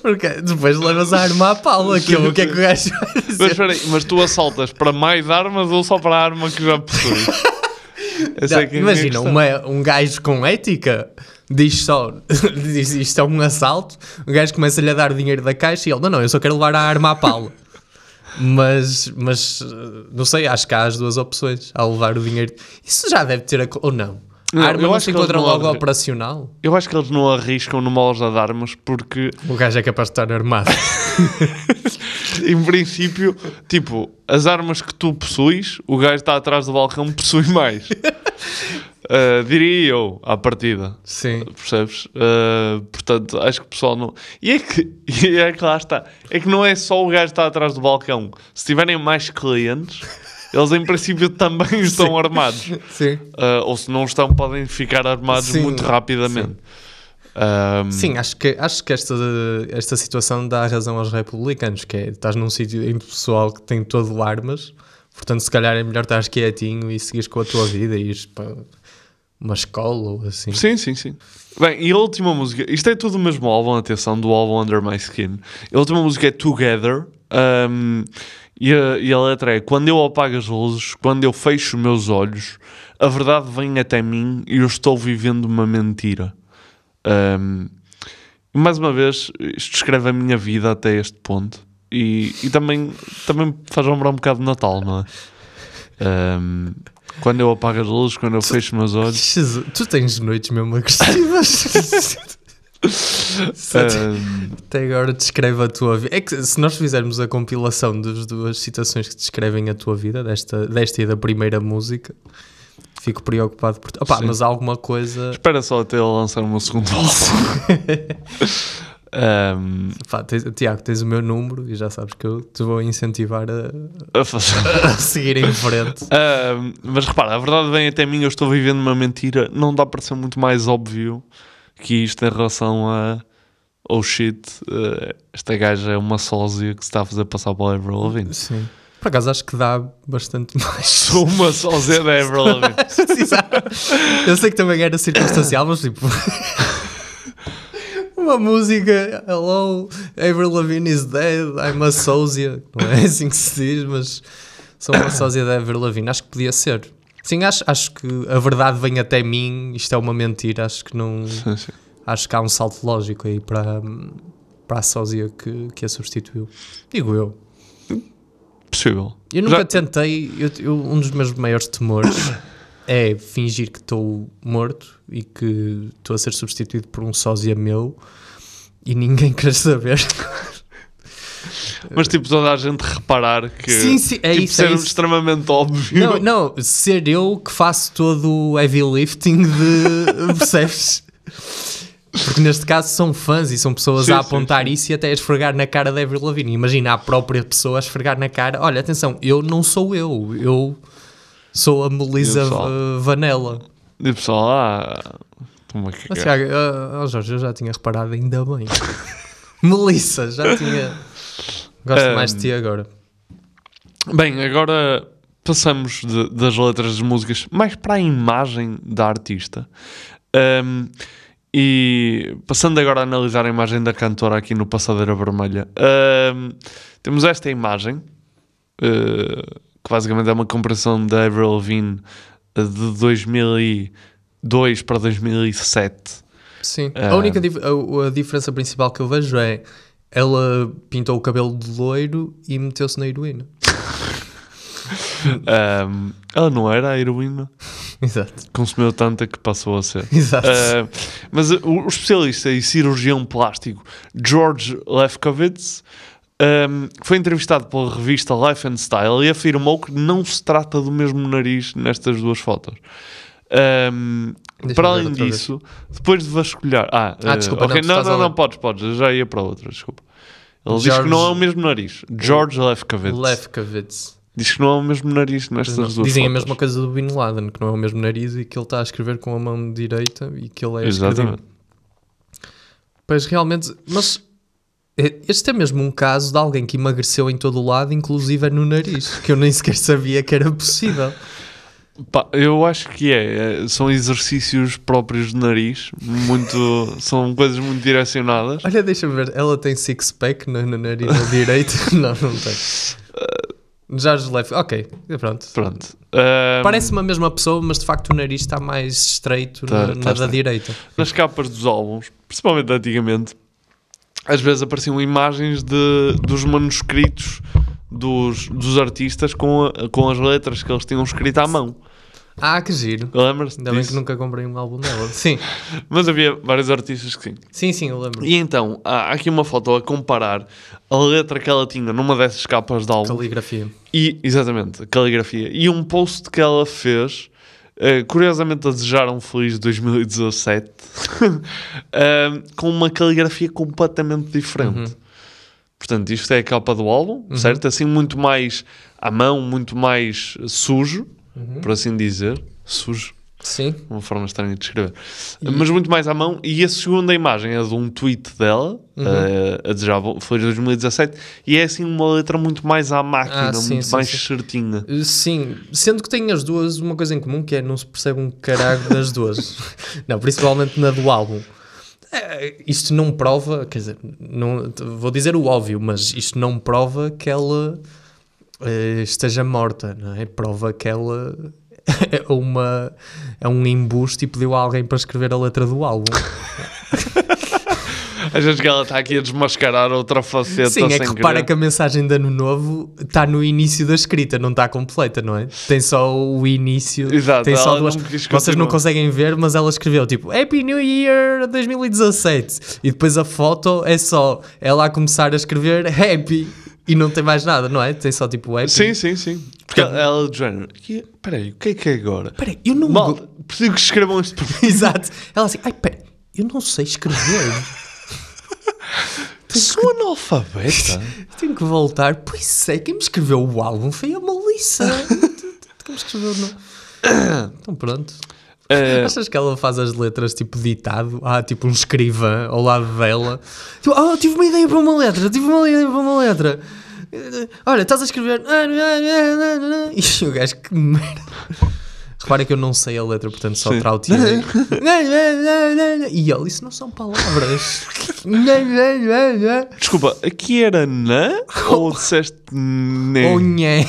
Porque depois levas a arma à pala, que é o que é que o gajo vai dizer? Mas mas tu assaltas para mais armas ou só para a arma que já possuis? [LAUGHS] Essa Não, é é imagina, uma- um gajo com ética diz só, [LAUGHS] diz isto é um assalto, o gajo começa-lhe a dar dinheiro da caixa e ele, não, não, eu só quero levar a arma à pala. [LAUGHS] mas, mas, não sei, acho que há as duas opções ao levar o dinheiro. Isso já deve ter, ou não? Não, a arma eu não acho se encontra logo operacional? Eu acho que eles não arriscam numa loja de armas porque, O gajo é capaz de estar armado. [LAUGHS] em princípio, tipo, as armas que tu possuis, o gajo está atrás do balcão possui mais. Uh, [LAUGHS] diria eu, à partida. Sim. Percebes? Uh, portanto, acho que o pessoal não. E é que, [LAUGHS] e é que lá está. É que não é só o gajo que está atrás do balcão. Se tiverem mais clientes, eles em princípio também [LAUGHS] estão armados. [LAUGHS] Sim. Uh, ou se não estão, podem ficar armados Sim, muito rapidamente. Um, Sim, acho que, acho que esta, esta situação dá razão aos republicanos, que é, estás num sítio em pessoal que tem todo armas, portanto se calhar é melhor estás quietinho e seguires com a tua vida e ires para uma escola ou assim. Sim, sim, sim. Bem, e a última música, isto é tudo o mesmo álbum, atenção, do álbum Under My Skin. A última música é Together, um, e, a, e letra é: Quando eu apago as luzes, quando eu fecho meus olhos, a verdade vem até mim e eu estou vivendo uma mentira. Um, mais uma vez, isto descreve a minha vida até este ponto. E, e também, também faz lembrar um bocado de Natal, não é? Um, quando eu apago as luzes, quando eu fecho meus olhos. [LAUGHS] Jesus, tu tens noites mesmo agressivas. [LAUGHS] [LAUGHS] Um, Até agora descreve a tua vida. É que se nós fizermos a compilação das duas citações que descrevem a tua vida, desta, desta e da primeira música, fico preocupado por. Opa, Sim. mas há alguma coisa. Espera só até ele lançar o meu segundo [LAUGHS] álbum. um, Pá, tens- Tiago, tens o meu número e já sabes que eu te vou incentivar a, a fazer. a seguir em frente. Um, mas repara, a verdade vem até mim, eu estou vivendo uma mentira. Não dá para ser muito mais óbvio que isto em relação a. Oh shit, uh, esta gaja é uma sósia que se está a fazer passar para a Avril Lavigne. Sim. Por acaso acho que dá bastante mais. [LAUGHS] Sou uma sósia da Avril Lavigne. [LAUGHS] Eu sei que também era circunstancial, mas tipo. [LAUGHS] Uma música, hello, Avril Lavigne is dead, I'm a sósia. Não é assim que se diz, mas sou uma sósia da Avril Lavigne. Acho que podia ser. Sim, acho, acho que a verdade vem até mim, isto é uma mentira. Acho que não. Sim, sim. Acho que há um salto lógico aí para, para a sósia que, que a substituiu. Digo eu. Possível. Eu nunca Já- tentei. eu- eu- um dos meus maiores temores é fingir que estou morto e que estou a ser substituído por um sósia meu e ninguém [LAUGHS] quer saber. Mas tipo, toda a gente reparar que. Sim, sim, é tipo, isso, ser é isso. extremamente óbvio. Não, não, ser eu que faço todo o heavy lifting de. percebes? [LAUGHS] Porque neste caso são fãs e são pessoas Sim, a sim, apontar isso e até a esfregar na cara da Avril Lavigne. Imagina a própria pessoa a esfregar na cara. Olha, atenção, eu não sou eu, eu sou a Melissa Vanella. E o pessoal, ah. Toma a cagar. Tiago, ah, Jorge, eu já tinha reparado, ainda bem. [LAUGHS] Melissa, já tinha. Gosto Um, mais de ti agora. Bem, agora passamos de- das letras das músicas mais para a imagem da artista. Um, e passando agora a analisar a imagem da cantora aqui no Passadeira Vermelha, um, temos esta imagem, uh, que basicamente é uma comparação da Avril Lavigne uh, de 2002 para 2007. Sim. A única dif- a, a diferença principal que eu vejo é ela pintou o cabelo de loiro e meteu-se na heroína. [LAUGHS] Um, ela não era a heroína. [LAUGHS] Exato. Consumiu tanta que passou a ser. [LAUGHS] Exato. Uh, mas o, especialista e cirurgião plástico George Lefkowitz um, foi entrevistado pela revista Life and Style e afirmou que não se trata do mesmo nariz nestas duas fotos. Um, para além outra vez. disso, depois de vasculhar. Ah, Ah, uh, desculpa, ok, não, não, não, a não, podes, podes, eu já ia para outra, desculpa. Ele diz que George- não é o mesmo nariz. George Lefkowitz. Lefkowitz. Diz que não é o mesmo nariz nestas Não, duas Dizem a fotos. mesma coisa do Bin Laden, que não é o mesmo nariz e que ele está a escrever com a mão direita e que ele é. Exatamente. Pois realmente, mas eh, este é mesmo um caso de alguém que emagreceu em todo o lado, inclusive é no nariz, que eu nem sequer sabia que era possível. [LAUGHS] Eu acho que é, é, são exercícios próprios de nariz, muito, [LAUGHS] são coisas muito direcionadas. Olha, deixa-me ver, ela tem six-pack no, no nariz na direita? [LAUGHS] não, não tem. Jorge Leff, ok, pronto. Pronto. Ahm, Parece-me a mesma pessoa, mas de facto o nariz está mais estreito Tá- na, tá da direita. Nas capas dos álbuns, principalmente antigamente, às vezes apareciam imagens de, dos manuscritos dos, dos artistas com, a- com as letras que eles tinham escrito à mão. Ah, que giro. Lembras-te Ainda bem disso? que nunca comprei um álbum dela. Sim, [LAUGHS] Mas havia vários artistas que sim. sim, sim, eu lembro. E então, há aqui uma foto a comparar a letra que ela tinha numa dessas capas de álbum Caligrafia. E, exatamente, caligrafia. E um post que ela fez, eh, curiosamente a desejar um feliz 2017, [LAUGHS] eh, com uma caligrafia completamente diferente. Uhum. Portanto, isto é a capa do álbum, certo? Assim, muito mais à mão, muito mais sujo, Uhum. por assim dizer. Sujo. Sim. Uma forma estranha de escrever. Mas muito mais à mão. E a segunda imagem é de um tweet dela, Uhum. eh, a desejar bom- feliz 2017, e é assim uma letra muito mais à máquina, Ah, sim, muito sim, mais sim. certinha. Uh, Sim, sendo que têm as duas uma coisa em comum, que é não se percebe um caralho das duas. [LAUGHS] não, principalmente na do álbum. Eh, Isto não prova, quer dizer, não, vou dizer o óbvio, mas isto não prova que ela eh, esteja morta, não é? Prova que ela [LAUGHS] é, uma, é um embuste e pediu a alguém para escrever a letra do álbum. [LAUGHS] Às vezes que ela está aqui a desmascarar outra faceta Sim, é que repara querer. que a mensagem de ano novo está no início da escrita, não está completa, não é? Tem só o início. Exato, tem só duas. não Vocês não conseguem ver, mas ela escreveu tipo Happy New Year 2017 e depois a foto é só ela a começar a escrever Happy e não tem mais nada, não é? Tem só tipo Happy. Sim, sim, sim. Porque ela, ela género, "Que- peraí, o que é que é agora? Peraí, eu não. Malta, preciso que escrevam isto para mim. Exato. Ela assim, ai, peraí, eu não sei escrever. Sou analfabeta. [LAUGHS] Tenho que voltar. Pois é, quem me escreveu o álbum foi a Melissa. [LAUGHS] quem me escreveu não. [COUGHS] Então pronto. Eh, Achas que ela faz as letras tipo ditado? Há tipo um escrivã ao lado dela. Tipo, oh, tive uma ideia para uma letra, tive uma ideia para uma letra. Eh, Olha, estás a escrever. [LAUGHS] E o gajo, que merda. Repara que eu não sei a letra, portanto só Sim. trauteei. [LAUGHS] e ele, isso não são palavras. Desculpa, aqui era na ou disseste né? Ou nhé.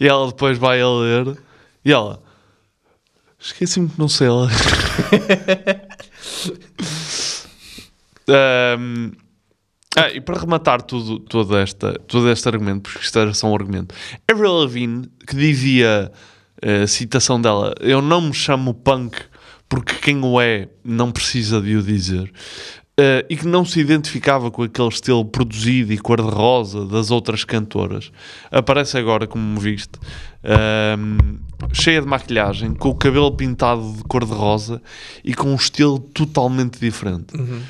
E ela depois vai a ler e ela esqueci-me que não sei ler. [LAUGHS] Ahm, Ah, e para rematar tudo, toda esta, todo este argumento, porque isto era só um argumento, Avril Lavigne, que dizia, a citação dela, eu não me chamo punk porque quem o é não precisa de o dizer, eh, e que não se identificava com aquele estilo produzido e cor-de-rosa das outras cantoras, aparece agora, como viste, ehm, cheia de maquilhagem, com o cabelo pintado de cor-de-rosa e com um estilo totalmente diferente. Uhum.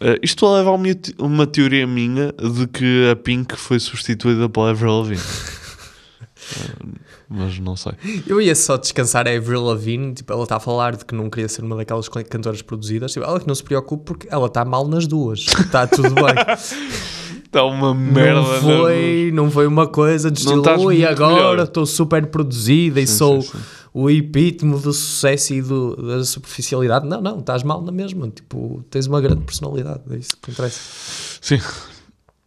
Uh, isto leva a uma, te- uma teoria minha de que a Pink foi substituída pela Avril Lavigne. Uh, [LAUGHS] mas não sei. Eu ia só descansar a Avril Lavigne, tipo, ela está a falar de que não queria ser uma daquelas can- cantoras produzidas, tipo, ela que não se preocupe porque ela está mal nas duas, está tudo bem. Está [LAUGHS] uma merda. não foi, não foi uma coisa de estilo, estás "Ui, muito agora melhor." estou super produzida e Sim, sou sim, sim. O epítome do sucesso e do- da superficialidade. Não, não, estás mal na mesma, tipo, tens uma grande personalidade, é isso que interessa. Sim.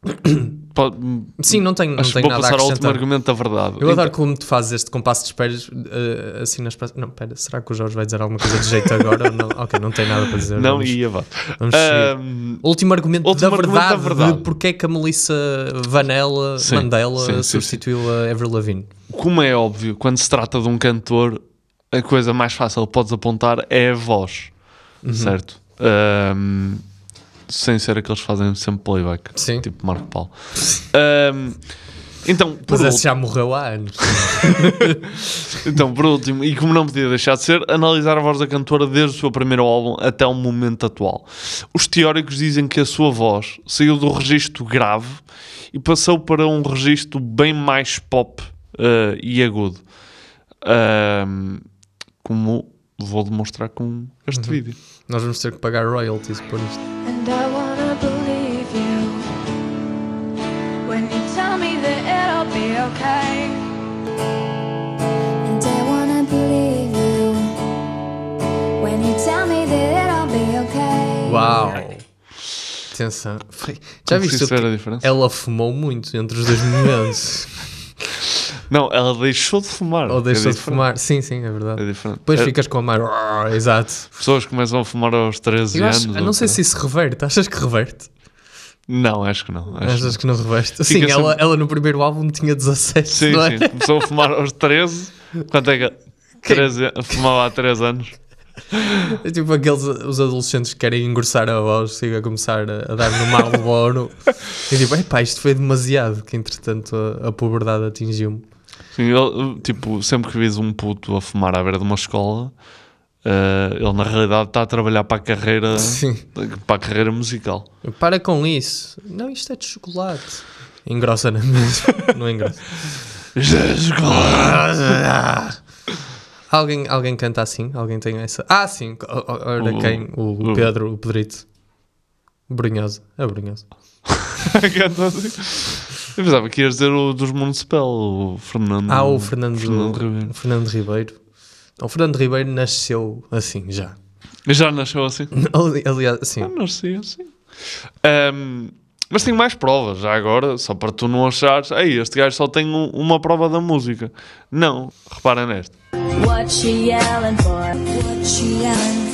[COUGHS] Pode- Sim, não tenho, não Acho tenho vou nada a passar ao último argumento da verdade. Eu adoro Então- como tu fazes este compasso de esperas eh, assim nas próximas. Não, pera, será que o Jorge vai dizer alguma coisa de jeito agora? não? Ok, não tem nada para dizer. [LAUGHS] Não, vamos, ia vá. Ahm, Último argumento, último da, argumento verdade, da verdade. de porque é que a Melissa Vanella Sim, Mandela sim, sim, substituiu a Avril Lavigne. como é óbvio, quando se trata de um cantor, a coisa mais fácil que podes apontar é a voz, Uhum. certo? Ahm, sem ser aqueles que fazem sempre playback, Sim. tipo Marco Paulo. Ahm, então, por Mas esse último, já morreu há anos. [LAUGHS] então, por último, e como não podia deixar de ser, analisar a voz da cantora desde o seu primeiro álbum até o momento atual. Os teóricos dizem que a sua voz saiu do registro grave e passou para um registro bem mais pop eh, e agudo. Ahm, como vou demonstrar com este vídeo. Nós vamos ter que pagar royalties por isto. And I wanna believe you when you tell me that it'll be okay. And I wanna believe you when you tell me that it'll be okay. Uau! Atenção. Já viste que-? Ela fumou muito entre os dois momentos. [LAUGHS] Não, ela deixou de fumar. Ou É deixou de diferente. fumar. Sim, sim, é verdade. É diferente. Depois É- ficas com a mar. Exato. Pessoas começam a fumar aos 13 Eu anos. eu não sei se isso reverte. Achas que reverte? Não, acho que não. Acho Achas que não reverte? Sim, Fica ela, sempre- ela no primeiro álbum tinha 17. Sim, não é? sim. Começou a fumar aos 13. Quanto é que. [LAUGHS] 13, fumava há 3 anos. É tipo aqueles os adolescentes que querem engrossar a voz e a começar a, a dar no Marlboro. e tipo, epá, isto foi demasiado. Que entretanto a, a puberdade atingiu-me. Ele, tipo, sempre que vis um puto a fumar à beira de uma escola, eh, ele na realidade está a trabalhar para a carreira, Sim. para a carreira musical. Para com isso. Não, isto é de chocolate. Engrossa na mesma. não engrossa. Isto é de chocolate. Alguém, alguém canta assim? Alguém tem essa? Ah, sim. O- o- Ora, O- quem? O- Pedro, o Pedrito. Brunhosa. É Brunhosa. [LAUGHS] Canta assim. Eu pensava que ias dizer o dos Municipal, o Fernando. Ah, o Fernando, Fernando Ribeiro. o Fernando Ribeiro. O Fernando Ribeiro nasceu assim, já. Já nasceu assim? [LAUGHS] Ali- Aliás, sim. Eu nasci assim. Ahm, mas tenho mais provas, já agora, só para tu não achares, ei, este gajo só tem um- uma prova da música. Não, repara nesta. What she yelling for? What she yelling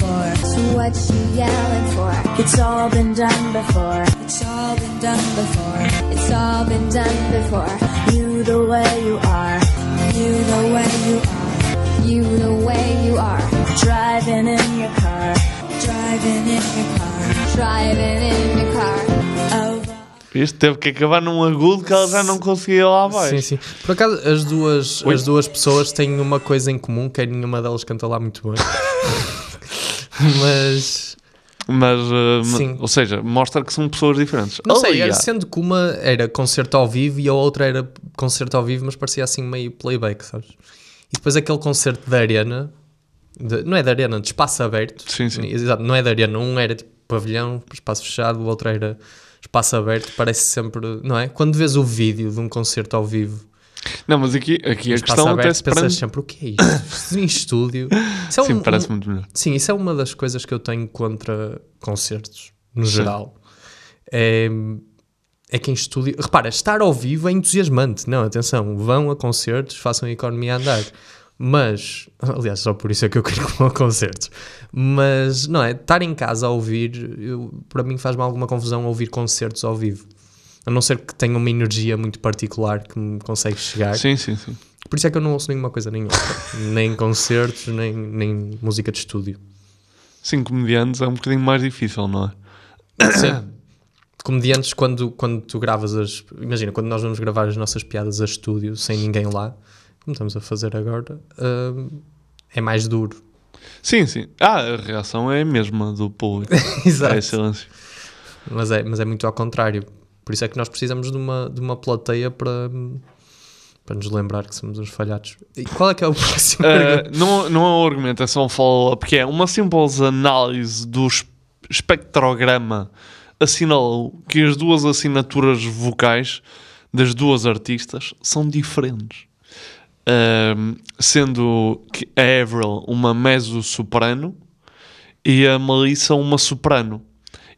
So what she yelling for? It's all been done before. It's all been done before. It's all been done before. You the way you are. You the way you are. You the way you are. Driving in your car. Driving in your car. Driving in your car. Over. Isto teve que acabar num agudo que ela já não conseguia lá abaixo. Sim, sim. Por acaso, as duas, Oi? as duas pessoas têm uma coisa em comum, que é nenhuma delas canta lá muito bem. [LAUGHS] Mas, Mas, uh, ma- Sim. ou seja, mostra que são pessoas diferentes. não sei, era, sendo que uma era concerto ao vivo e a outra era concerto ao vivo, mas parecia assim meio playback, sabes? E depois aquele concerto da Arena, de- não é da Arena, de espaço aberto. Sim, sim. Exato, não é da Arena, um era tipo pavilhão, espaço fechado, o outro era espaço aberto, parece sempre, não é? Quando vês o vídeo de um concerto ao vivo Não, mas aqui, aqui a espaço questão até aberto, se pensas prende... sempre o que é isto? [LAUGHS] em estúdio. Isso é Sim, um- parece um- muito melhor. Sim, isso é uma das coisas que eu tenho contra concertos, no Sim. geral. É, é que em estúdio. Repara, estar ao vivo é entusiasmante. Não, atenção, vão a concertos, façam a economia andar. Mas, [LAUGHS] aliás, só por isso é que eu [LAUGHS] queria com concertos. Mas, não é? Estar em casa a ouvir, eu- para mim faz-me alguma confusão ouvir concertos ao vivo. A não ser que tenha uma energia muito particular que me consegue chegar. Sim, sim, sim. Por isso é que eu não ouço nenhuma coisa nenhuma. [LAUGHS] nem concertos, nem, nem música de estúdio. Sim, comediantes é um bocadinho mais difícil, não é? Sim. Comediantes, quando, quando tu gravas as. Imagina, quando nós vamos gravar as nossas piadas a estúdio, sem ninguém lá, como estamos a fazer agora, hum, é mais duro. Sim, sim. Ah, a reação é a mesma do público. [LAUGHS] Exato. É silêncio. Mas é, mas é muito ao contrário. Por isso é que nós precisamos de uma, de uma plateia para, para nos lembrar que somos uns falhados. E qual é que é o [LAUGHS] próximo? Uh, não, não é um argumento, é só um follow-up, que é uma simples análise do es- espectrograma assinalou que as duas assinaturas vocais das duas artistas são diferentes. Um, sendo que a Avril uma mezzo-soprano e a Melissa uma soprano.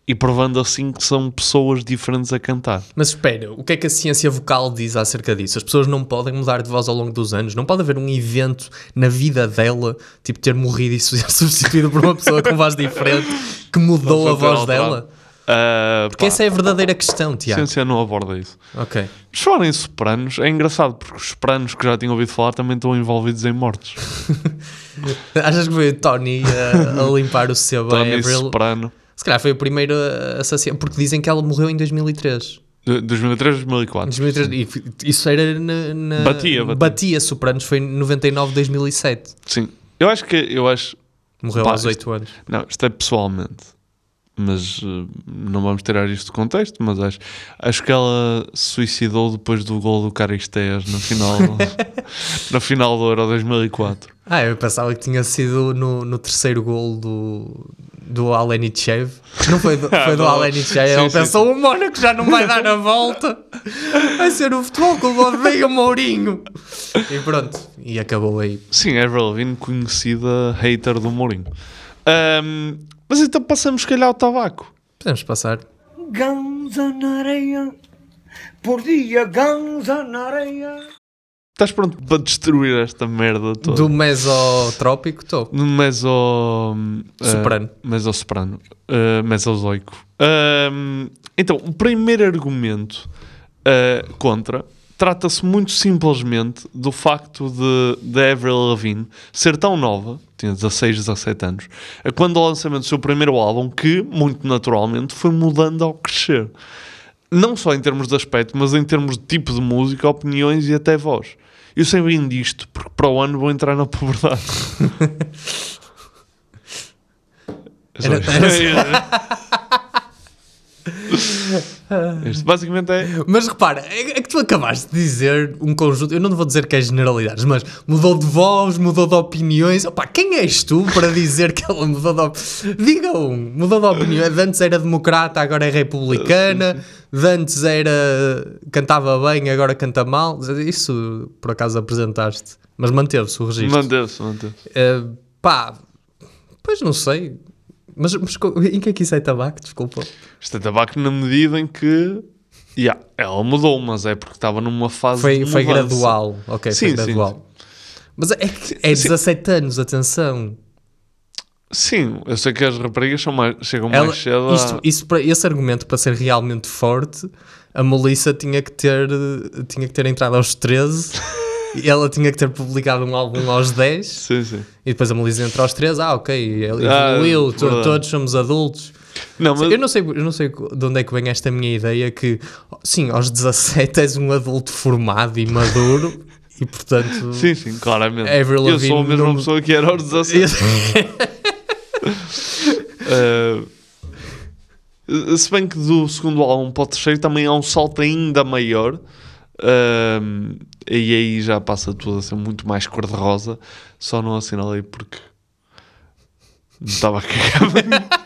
E provando assim que são pessoas diferentes a cantar. Mas espera, o que é que a ciência vocal diz acerca disso? As pessoas não podem mudar de voz ao longo dos anos? Não pode haver um evento na vida dela, tipo ter morrido e [LAUGHS] ser substituído por uma pessoa com voz diferente que mudou a voz dela? Uh, Porque essa é a verdadeira questão, A Tiago. ciência não aborda isso. Ok. Falarem em sopranos é engraçado porque os sopranos que já tinham ouvido falar também estão envolvidos em mortes. [LAUGHS] Achas que foi o Tony a, a limpar o a Tony? Soprano. Se calhar foi o primeiro assassino, porque dizem que ela morreu em 2003. De 2003 2004. 2003 e isso era na, na- Batia, batia. batia Sopranos, foi em 99, 2007. Sim. Eu acho que. Eu acho, Morreu Pá, aos isto- 8 anos. Não, isto é pessoalmente. Mas eh, não vamos tirar isto de contexto. Mas acho, acho que ela se suicidou depois do gol do Caristeias no final, [LAUGHS] no final do Euro 2004. Ah, eu pensava que tinha sido no, no terceiro gol do, do Alenichev. Não foi do, [LAUGHS] foi do. Alenichev. Ele sim, pensou: o Mónaco já não vai dar a [LAUGHS] volta. Vai ser o futebol que odeia o Mourinho. E pronto, e acabou aí. Sim, Avril Lavigne, conhecida hater do Mourinho. Ahm, mas então passamos, se calhar, ao tabaco. Podemos passar. Ganza na areia, por dia ganza na areia. Estás pronto para destruir esta merda toda? Do mesotrópico, estou. No meso... Soprano. Uh, mesosoprano. Uh, mesozoico. Ahm, então, o primeiro argumento uh, contra trata-se muito simplesmente do facto de, de Avril Lavigne ser tão nova, tinha 16, 17 anos, quando o lançamento do seu primeiro álbum, que, muito naturalmente, foi mudando ao crescer. Não só em termos de aspecto, mas em termos de tipo de música, opiniões e até voz. Eu sei bem disto, porque para o ano vou entrar na puberdade. [LAUGHS] Era- [LAUGHS] Isto basicamente é. Mas repara, é é que tu acabaste de dizer um conjunto, eu não vou dizer que é generalidades, mas mudou de voz, mudou de opiniões. Opa, quem és tu para dizer que ela mudou de opiniões? Diga um, mudou de opinião. De antes era democrata, agora é republicana. Antes era. cantava bem, agora canta mal. Isso por acaso apresentaste. Mas manteve-se o registro. Manteve-se, manteve-se. Eh, pá, pois não sei. Mas, mas em que é que isso é tabaco? Desculpa. Isto é tabaco na medida em que. Yeah, ela mudou, mas é porque estava numa fase. Foi, de foi gradual. Ok, sim, foi gradual. Mas é que é 17 anos, atenção. Sim, eu sei que as raparigas são mais, chegam Ela- mais cedo. a- isto, isso para, esse argumento para ser realmente forte, a Melissa tinha que ter, tinha que ter entrado aos 13 [LAUGHS] e ela tinha que ter publicado um álbum aos 10 Sim, sim. e depois a Melissa entrou aos 13. Ah, ok, ele Ah, evoluiu, verdade. todos somos adultos. Não, mas- eu, não sei, eu não sei de onde é que vem esta minha ideia que, sim, aos 17 és um adulto formado e maduro e portanto. Sim, sim, claramente. Avril eu sou a mesma não- pessoa que era aos 17. Uh, [LAUGHS] se bem que do segundo álbum para o terceiro também há um salto ainda maior. Um, e aí já passa tudo a ser muito mais cor-de-rosa. Só não assinalei porque não estava a cagar. [LAUGHS]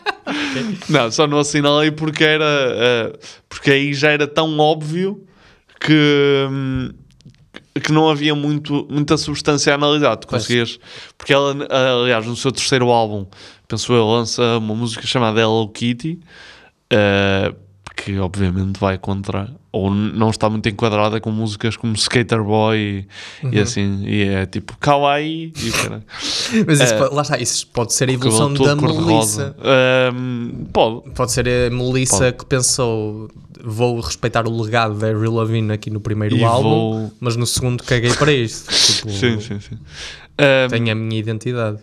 Não, só não assinalei porque era uh, porque aí já era tão óbvio que, hum, que não havia muito, muita substância a analisar. Tu conseguias, porque ela, aliás, no seu terceiro álbum, penso eu, lança uma música chamada Hello Kitty, uh, que obviamente vai contra, ou não está muito enquadrada com músicas como Skater Boy e, e Uhum. assim, e é tipo Kawaii e. [LAUGHS] Mas isso, pode- lá está, isso pode ser a evolução da. Melissa. Ahm, pode. Pode ser a Melissa Pode. que pensou vou respeitar o legado da Avril Lavigne aqui no primeiro E álbum, vou- mas no segundo caguei para isto. [LAUGHS] Tipo, Sim, sim, sim. Ahm, Tenho a minha identidade.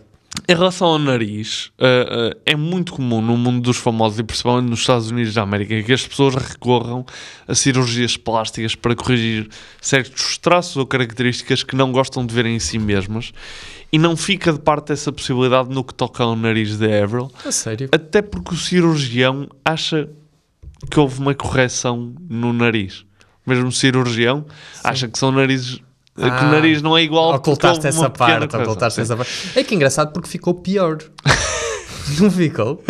Em relação ao nariz, uh, uh, é muito comum no mundo dos famosos e principalmente nos Estados Unidos da América que as pessoas recorram a cirurgias plásticas para corrigir certos traços ou características que não gostam de ver em si mesmas e não fica de parte essa possibilidade no que toca ao nariz de Avril. A sério? Até porque o cirurgião acha que houve uma correção no nariz. Mesmo o cirurgião acha que são narizes. Que o Ah, nariz não é igual Ocultaste essa parte, ocultaste essa parte. É que engraçado porque ficou pior. [LAUGHS] não ficou?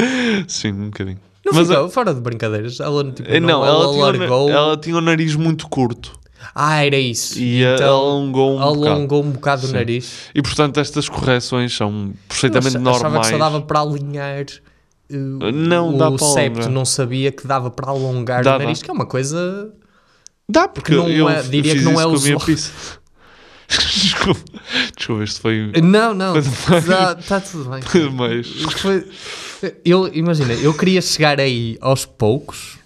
Sim, um bocadinho. Não Mas ficou, fora de brincadeiras. Ela, tipo, Eh, Não, ela, tinha, o na- alargou. ela tinha o nariz muito curto. Ah, era isso. E a- Então, alongou um bocado. alongou um bocado o nariz. E portanto estas correções são perfeitamente Eu achava normais. que só dava para alinhar. eh, Não o dá para septo alongar. não sabia que dava para alongar Dá, o nariz, dá. que é uma coisa. Dá, porque não eu é- diria que não é a usual. [LAUGHS] [LAUGHS] desculpa, desculpa, isto foi... Não, não, está tá tudo bem. Foi- eu, imagina, eu queria chegar aí aos poucos.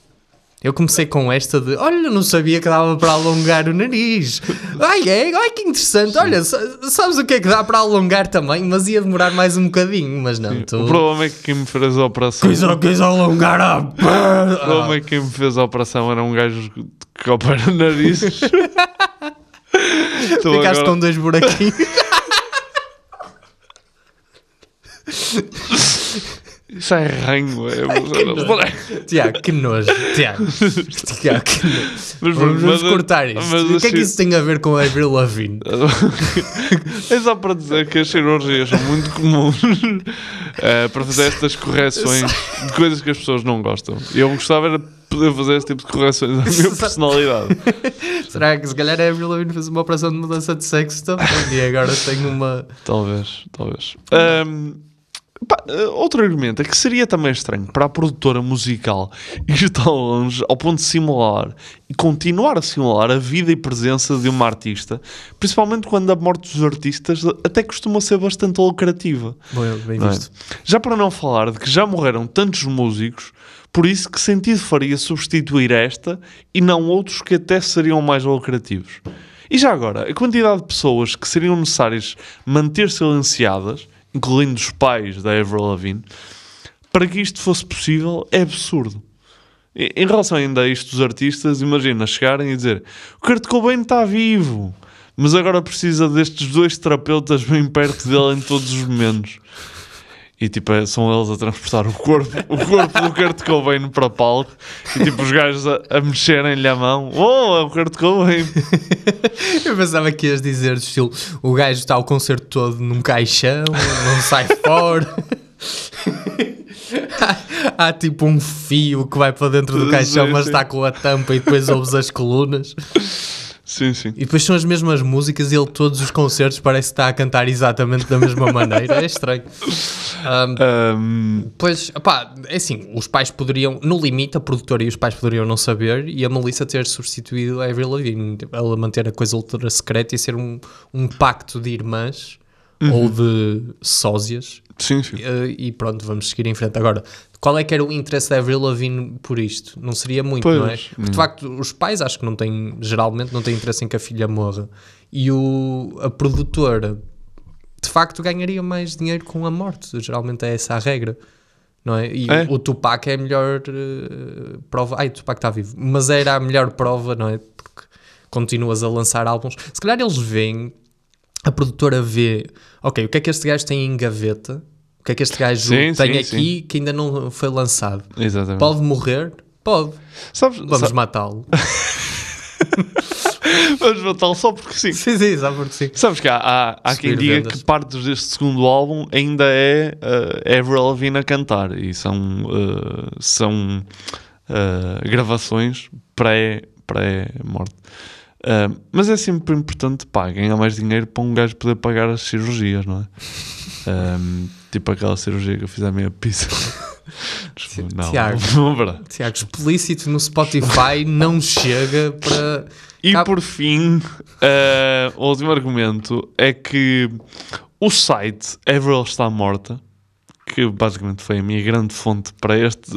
Eu comecei com esta de olha, não sabia que dava para alongar o nariz. Ai, é, ai que interessante. Olha, sa- sabes o que é que dá para alongar também? Mas ia demorar mais um bocadinho, mas não. Tu... O problema é que quem me fez a operação... Quis, quis alongar a O problema é que quem me fez a operação era um gajo que opera narizes. [LAUGHS] Então Ficaste agora- com dois buraquinhos. Isso é ranho, é. Tiago, que nojo. Tiago, Tiago, que nojo. Mas, vamos mas- cortar isto. mas o que é que isso tem a ver com a Avril Lavigne? [LAUGHS] É só para dizer que as cirurgias são muito comuns eh, para fazer estas correções de coisas que as pessoas não gostam. Eu gostava era poder fazer esse tipo de correções à minha personalidade. [LAUGHS] Será que se calhar a Avril Lavigne fez uma operação de mudança de sexo também e agora tem uma... Talvez, talvez. Ahm, pá, eh, outro argumento é que seria também estranho para a produtora musical [LAUGHS] ir tão longe ao ponto de simular e continuar a simular a vida e presença de uma artista, principalmente quando a morte dos artistas até costuma ser bastante lucrativa. Bem, bem é? visto. Já para não falar de que já morreram tantos músicos, por isso que sentido faria substituir esta e não outros que até seriam mais lucrativos. E já agora, a quantidade de pessoas que seriam necessárias manter silenciadas, incluindo os pais da Avril Lavigne, para que isto fosse possível é absurdo. Em relação ainda a isto dos artistas, imagina chegarem e dizer o Kurt Cobain está vivo, mas agora precisa destes dois terapeutas bem perto dele em todos os momentos. E tipo, é- são eles a transportar o corpo, o corpo do Kurt Cobain para palco e tipo os gajos a, a mexerem-lhe a mão. Oh, é o Kurt Cobain. [LAUGHS] Eu pensava que ias dizer do estilo, o gajo está o concerto todo num caixão, não sai [LAUGHS] fora. há, há tipo um fio que vai para dentro do caixão, Sim, mas sim. está com a tampa e depois ouves as colunas. Sim, sim. E depois são as mesmas músicas e ele todos os concertos parece que está a cantar exatamente da mesma [LAUGHS] maneira. É estranho. Ahm, Pois, opá, é assim, os pais poderiam, no limite, a produtora e os pais poderiam não saber e a Melissa ter substituído a Avril Lavigne, ela manter a coisa ultra secreta e ser um, um pacto de irmãs Uhum. ou de sósias. Sim, sim. E, e pronto, vamos seguir em frente. Agora, qual é que era o interesse da Avril Lavigne por isto? Não seria muito, Pois, não é? Porque hum. de facto, os pais acho que não têm, geralmente, não têm interesse em que a filha morra. E o, a produtora, de facto, ganharia mais dinheiro com a morte. Geralmente é essa a regra. Não é? E É. o Tupac é a melhor eh, prova. Ai, o Tupac está vivo. Mas era a melhor prova, não é? Porque continuas a lançar álbuns. Se calhar eles veem, a produtora vê, ok, o que é que este gajo tem em gaveta? O que é que este gajo Sim, tem sim, aqui que ainda não foi lançado? Exatamente. Pode morrer? Pode. Sabes, Vamos sabe- matá-lo. [LAUGHS] Vamos matá-lo só porque sim. Sim, sim, só porque sim. Sabes que há, há, há quem diga vendas. que partes deste segundo álbum ainda é uh, Avril Lavigne a cantar e são, uh, são uh, gravações pré- pré-morte. Uh, mas é sempre importante pá, ganhar mais dinheiro para um gajo poder pagar as cirurgias, não é? Um, [LAUGHS] tipo aquela cirurgia que eu fiz à minha pizza. [LAUGHS] Não, Tiago, [LAUGHS] não, verdade. Tiago, explícito no Spotify não chega para. E Cá- por fim, eh, o último argumento é que o site Avril está morta, que basicamente foi a minha grande fonte para este,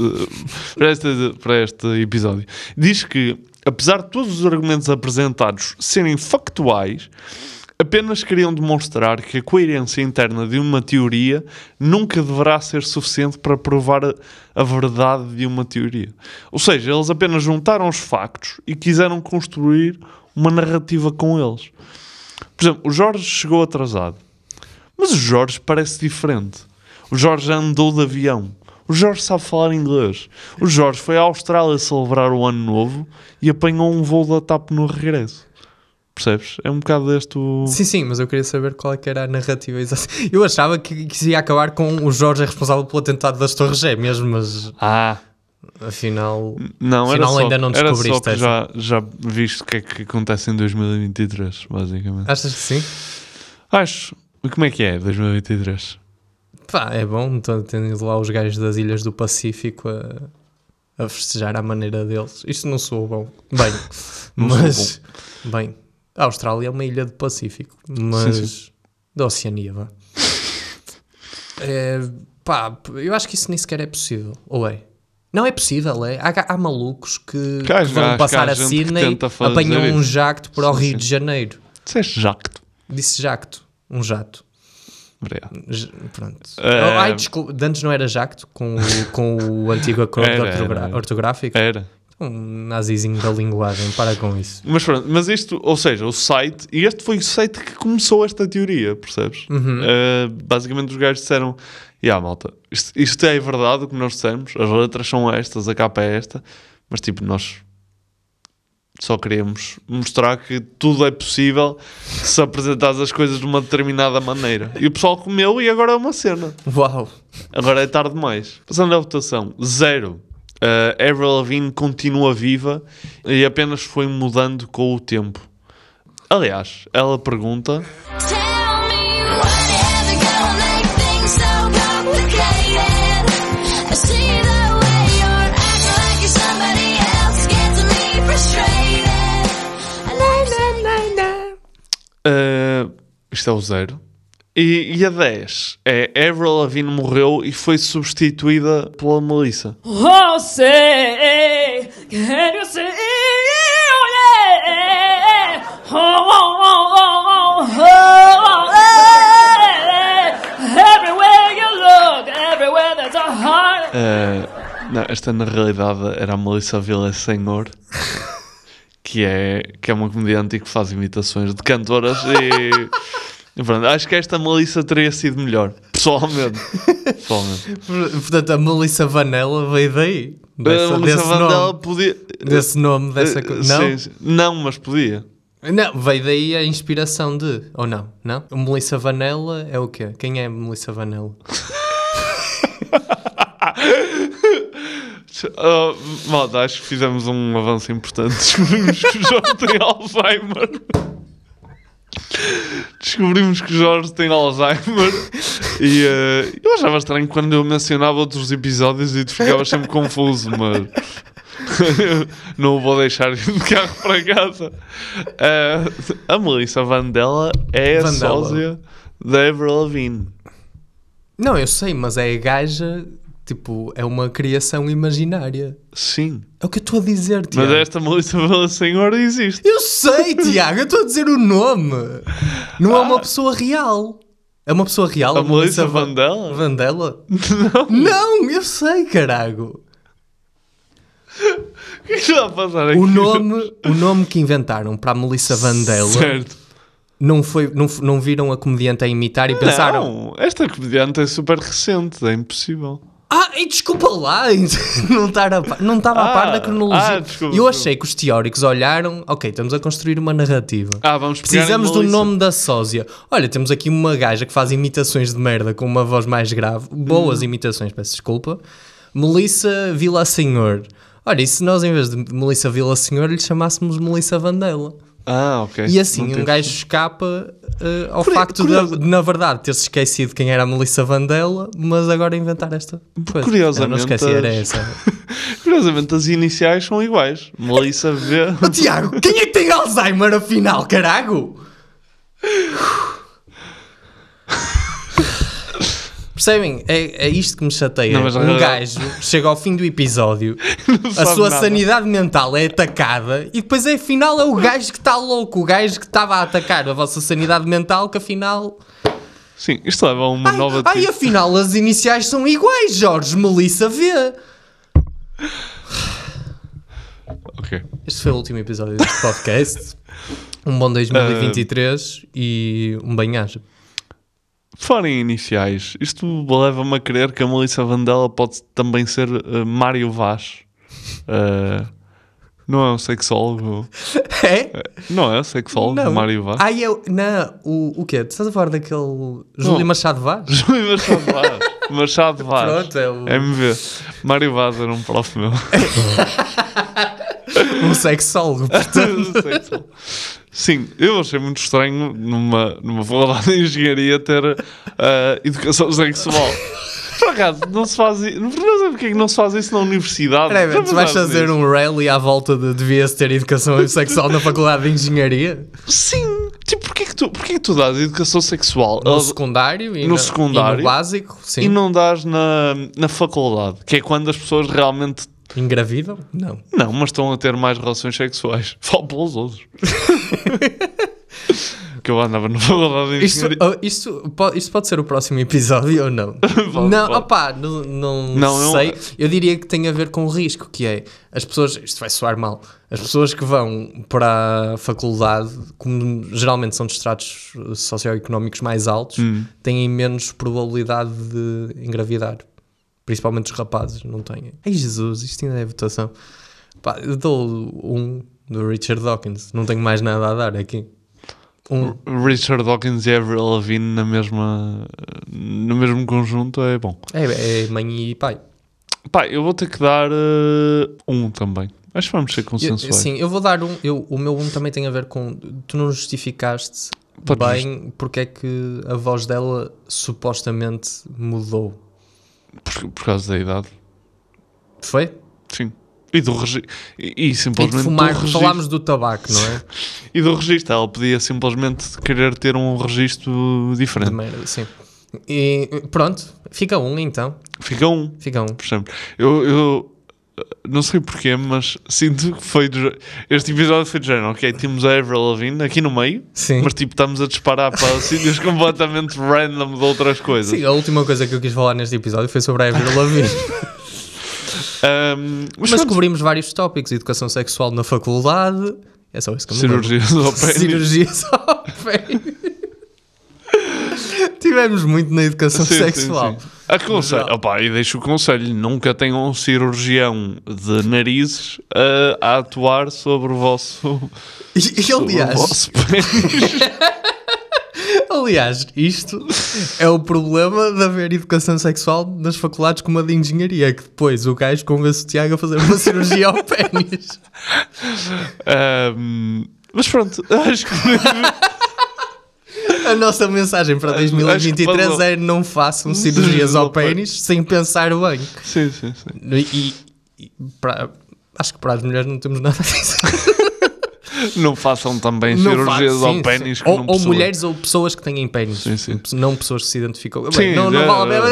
para este, para este episódio, diz que, apesar de todos os argumentos apresentados serem factuais, apenas queriam demonstrar que a coerência interna de uma teoria nunca deverá ser suficiente para provar a, a verdade de uma teoria. Ou seja, eles apenas juntaram os factos e quiseram construir uma narrativa com eles. Por exemplo, o Jorge chegou atrasado, mas o Jorge parece diferente. O Jorge andou de avião. O Jorge sabe falar inglês. O Jorge foi à Austrália celebrar o ano novo e apanhou um voo da TAP no regresso. Percebes? É um bocado deste o... Sim, sim, mas eu queria saber qual é que era a narrativa exata. Eu achava que, que isso ia acabar com o Jorge é responsável pelo atentado das Torres Gêmeas, mas Ah, afinal, não, era afinal só, ainda não era só descobriste que já, já viste o que é que acontece em 2023, basicamente. Achas que sim? Acho. E como é que é 2023? Pá, é bom, então tendo lá os gajos das Ilhas do Pacífico a, a festejar à maneira deles. Isto não soou bom. Bem, [LAUGHS] Não mas, bem, a Austrália é uma ilha do Pacífico, mas Sim, sim. da Oceania, vá. É, pá, eu acho que isso nem sequer é possível. Ou é? Não é possível, é? Há, há malucos que, Que que vão passar a Sydney, fazer apanham um jacto para o Sim, Rio sim. de Janeiro. Disseste jacto. Disse jacto, um jato. Obrigado. Pronto. É. Oh, ai, desculpa, de antes não era jacto com o, com o antigo [LAUGHS] acordo Era, ortogra- era. ortográfico? Era. Um nazizinho da linguagem, para com isso. Mas pronto, mas isto, ou seja, o site, e este foi o site que começou esta teoria, percebes? Uhum. Uh, basicamente os gajos disseram: Ya malta, isto, isto é verdade o que nós dissemos, as letras são estas, a capa é esta, mas tipo, nós só queremos mostrar que tudo é possível se apresentares as coisas de uma determinada maneira. E o pessoal comeu e agora é uma cena. Uau! Agora é tarde demais. Passando à votação, zero. Uh, Avril Lavigne continua viva e apenas foi mudando com o tempo. Aliás, ela pergunta uh, isto é o zero. E, e a 10 é Avril Lavigne morreu e foi substituída pela Melissa. Oh, say, can you see? Oh, yeah. Oh, oh, oh, oh, oh, oh, yeah. Everywhere you look, everywhere there's a heart. Uh, não, esta na realidade era a Melissa Villasenor, [LAUGHS] que é, que é uma comediante e que faz imitações de cantoras e pronto, acho que esta Melissa teria sido melhor, pessoalmente. [LAUGHS] pessoalmente. Portanto, a Melissa Vanella veio daí. Dessa, a Melissa desse Vandela nome. podia... Desse nome, dessa Uh, coisa. Não? sim, não, mas podia. Não, veio daí a inspiração de. Ou não? Não? O Melissa Vanella é o quê? Quem é a Melissa Vanella? Uh, [LAUGHS] malta, acho que fizemos um avanço importante. [LAUGHS] Descobrimos que o Jorge tem Alzheimer. Descobrimos que o Jorge tem Alzheimer. E uh, eu achava estranho quando eu mencionava outros episódios e tu ficavas sempre confuso, mas. [LAUGHS] não o vou deixar ir de carro para casa. Uh, a Melissa Vandela é a Vandella. sósia da Avril Lavigne. Não, eu sei, mas é a gaja. Tipo, é uma criação imaginária. Sim. É o que eu estou a dizer, Tiago. Mas esta Melissa Villasenhora existe. Eu sei, Tiago, eu estou a dizer o nome. Não é uma pessoa real. É uma pessoa real? A Melissa Va- Vandela? Vandela? Não. Não, eu sei, carago. [LAUGHS] O que é que está a passar aqui? O nome, o nome que inventaram para a Melissa Vandela Certo. não, foi, não, não viram a comediante a imitar e pensaram: Não, esta comediante é super recente, é impossível. Ah, e desculpa lá, [LAUGHS] não estava a, pa- não estava a par Ah, da cronologia. ah, desculpa, eu achei que os teóricos olharam, ok, estamos a construir uma narrativa. Ah, vamos Precisamos do nome da sósia. Olha, temos aqui uma gaja que faz imitações de merda com uma voz mais grave. Boas Hum. imitações, peço desculpa. Melissa Vila Senhor. Olha, e se nós em vez de Melissa Vila Senhor lhe chamássemos Melissa Vandela? Ah, ok. E assim, Não um gajo escapa eh, ao Curio- facto de, de, na verdade, ter-se esquecido quem era a Melissa Vandela, mas agora inventar esta coisa. Curiosamente, Não, não esqueci, era as- essa. [LAUGHS] Curiosamente, as iniciais são iguais. Melissa V. Oh, [LAUGHS] Tiago, quem é que tem Alzheimer afinal, carago? [LAUGHS] Percebem? É, é isto que me chateia. Não, mas um gajo chega ao fim do episódio, [LAUGHS] a sua nada. sanidade mental é atacada e depois afinal é o gajo que está louco, o gajo que estava a atacar a vossa sanidade mental que afinal. Sim, isto leva a uma nova. Ai, tipo- afinal as iniciais são iguais, Jorge Melissa V. [SIGHS] Ok. Este foi o último episódio deste podcast. Um bom [LAUGHS] 2023 e um bem-aja. Fora em iniciais, isto leva-me a crer que a Melissa Vandela pode também ser eh, Mário Vaz. Eh, não é um sexólogo? É? Eh, Não é um sexólogo, Mário Vaz? Ai, eu. Não, o, o quê? Tu estás a falar daquele. Júlio Machado Vaz? [LAUGHS] Júlio Machado Vaz. Machado [LAUGHS] Vaz. Pronto, é o- MV. Mário Vaz era um prof meu. [LAUGHS] um sexólogo, portanto. Sexólogo. Sim, eu achei muito estranho numa, numa faculdade de engenharia ter eh, educação sexual. [LAUGHS] Por acaso, não se faz isso. Não sei porque é que não se faz isso na universidade. Peraí, tu vais fazer nisso? um rally à volta de devia-se ter educação [LAUGHS] sexual na faculdade de engenharia? Sim, tipo, porquê que tu, porquê que tu dás educação sexual No secundário e no na- secundário e no básico, sim. e não dás na, na faculdade, que é quando as pessoas realmente Engravidam? Não. não, mas estão a ter mais relações sexuais. [LAUGHS] Falo pelos outros. [LAUGHS] que eu andava na faculdade de Isto, oh, isto, po- isto pode ser o próximo episódio ou não? [LAUGHS] não, pode. opá, não, não, Não, sei. Eu diria que tem a ver com o risco, que é as pessoas, isto vai soar mal, as pessoas que vão para a faculdade, como geralmente são de estratos socioeconómicos mais altos, Hum. têm menos probabilidade de engravidar. Principalmente os rapazes, não têm. Ai Jesus, isto ainda é votação. Pá, eu dou um do Richard Dawkins, não tenho mais nada a dar aqui. Um, Richard Dawkins e Avril Lavigne na mesma, no mesmo conjunto é bom. É, é mãe e pai. Pá, eu vou ter que dar eh, um também. Acho que vamos ser consensuais. sim, eu vou dar um. Eu, o meu um também tem a ver com. Tu não justificaste Pode bem porque é que a voz dela supostamente mudou. Por, por causa da idade. Foi? Sim. E do registro. E, e E simplesmente. fumar, do registro. falámos do tabaco, não é? E do registro. Ela podia simplesmente querer ter um registro diferente. De merda, sim. E pronto, fica um então. Fica um. Fica um. Por exemplo, eu, eu não sei porquê, mas sinto que foi. do este episódio foi de género. Ok, temos a Avril Lavigne aqui no meio, Sim. mas tipo, estamos a disparar para [LAUGHS] sítios completamente random de outras coisas. Sim, a última coisa que eu quis falar neste episódio foi sobre a Avril Lavigne. [LAUGHS] Um, Mas, pronto. cobrimos vários tópicos: educação sexual na faculdade. É só isso que eu me. Cirurgias ao pênis. Cirurgias ao pênis. [LAUGHS] Tivemos muito na educação Sim, sim, sexual. sim. Aconselho, opá, e deixo o conselho: nunca tenham um cirurgião de narizes a, a atuar sobre o vosso. E, e, sobre o aliás, vosso [LAUGHS] aliás, isto é o problema de haver educação sexual nas faculdades como a de engenharia, que depois o gajo convence o Tiago a fazer uma cirurgia ao pênis. [LAUGHS] Um, mas pronto, [LAUGHS] acho que. A nossa mensagem para Acho que 2023 passou. é não façam cirurgias ao pênis sem pensar bem. Sim, sim, sim. E, e para- acho que para as mulheres não temos nada a dizer. [LAUGHS] Não façam também Não cirurgias faz- ao sim, pênis sim. ou, ou mulheres ou pessoas que têm pênis. Não pessoas que se identificam. Bem, Sim, não, não é, vale a pena.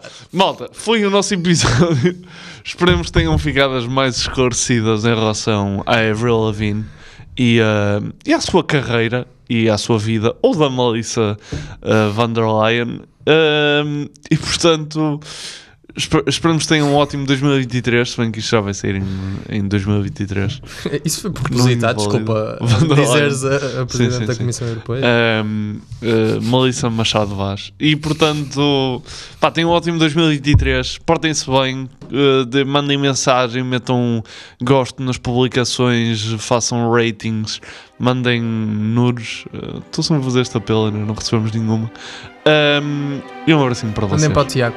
Tá. Malta, foi o nosso episódio. [LAUGHS] Esperemos que tenham ficado as mais esclarecidas em relação a Avril Lavigne e, ah, e à sua carreira e à sua vida, ou da Melissa ah, van der Leyen. Ah, e portanto, esper- esperamos que tenham um ótimo 2023, se bem que isto já vai sair em, em 2023. [LAUGHS] Isso foi propositado, desculpa dizeres a, a Sim, Presidente sim, da sim. Comissão Europeia. Um, uh, Melissa Machado Vaz. E portanto, pá, tenham um ótimo 2023. Portem-se bem, uh, de- mandem mensagem, metam gosto nas publicações, façam ratings, mandem nudes. Uh, Estou sempre a fazer esta apelo, né? não recebemos nenhuma. Um, e um abracinho para vocês. Mandem para o Tiago.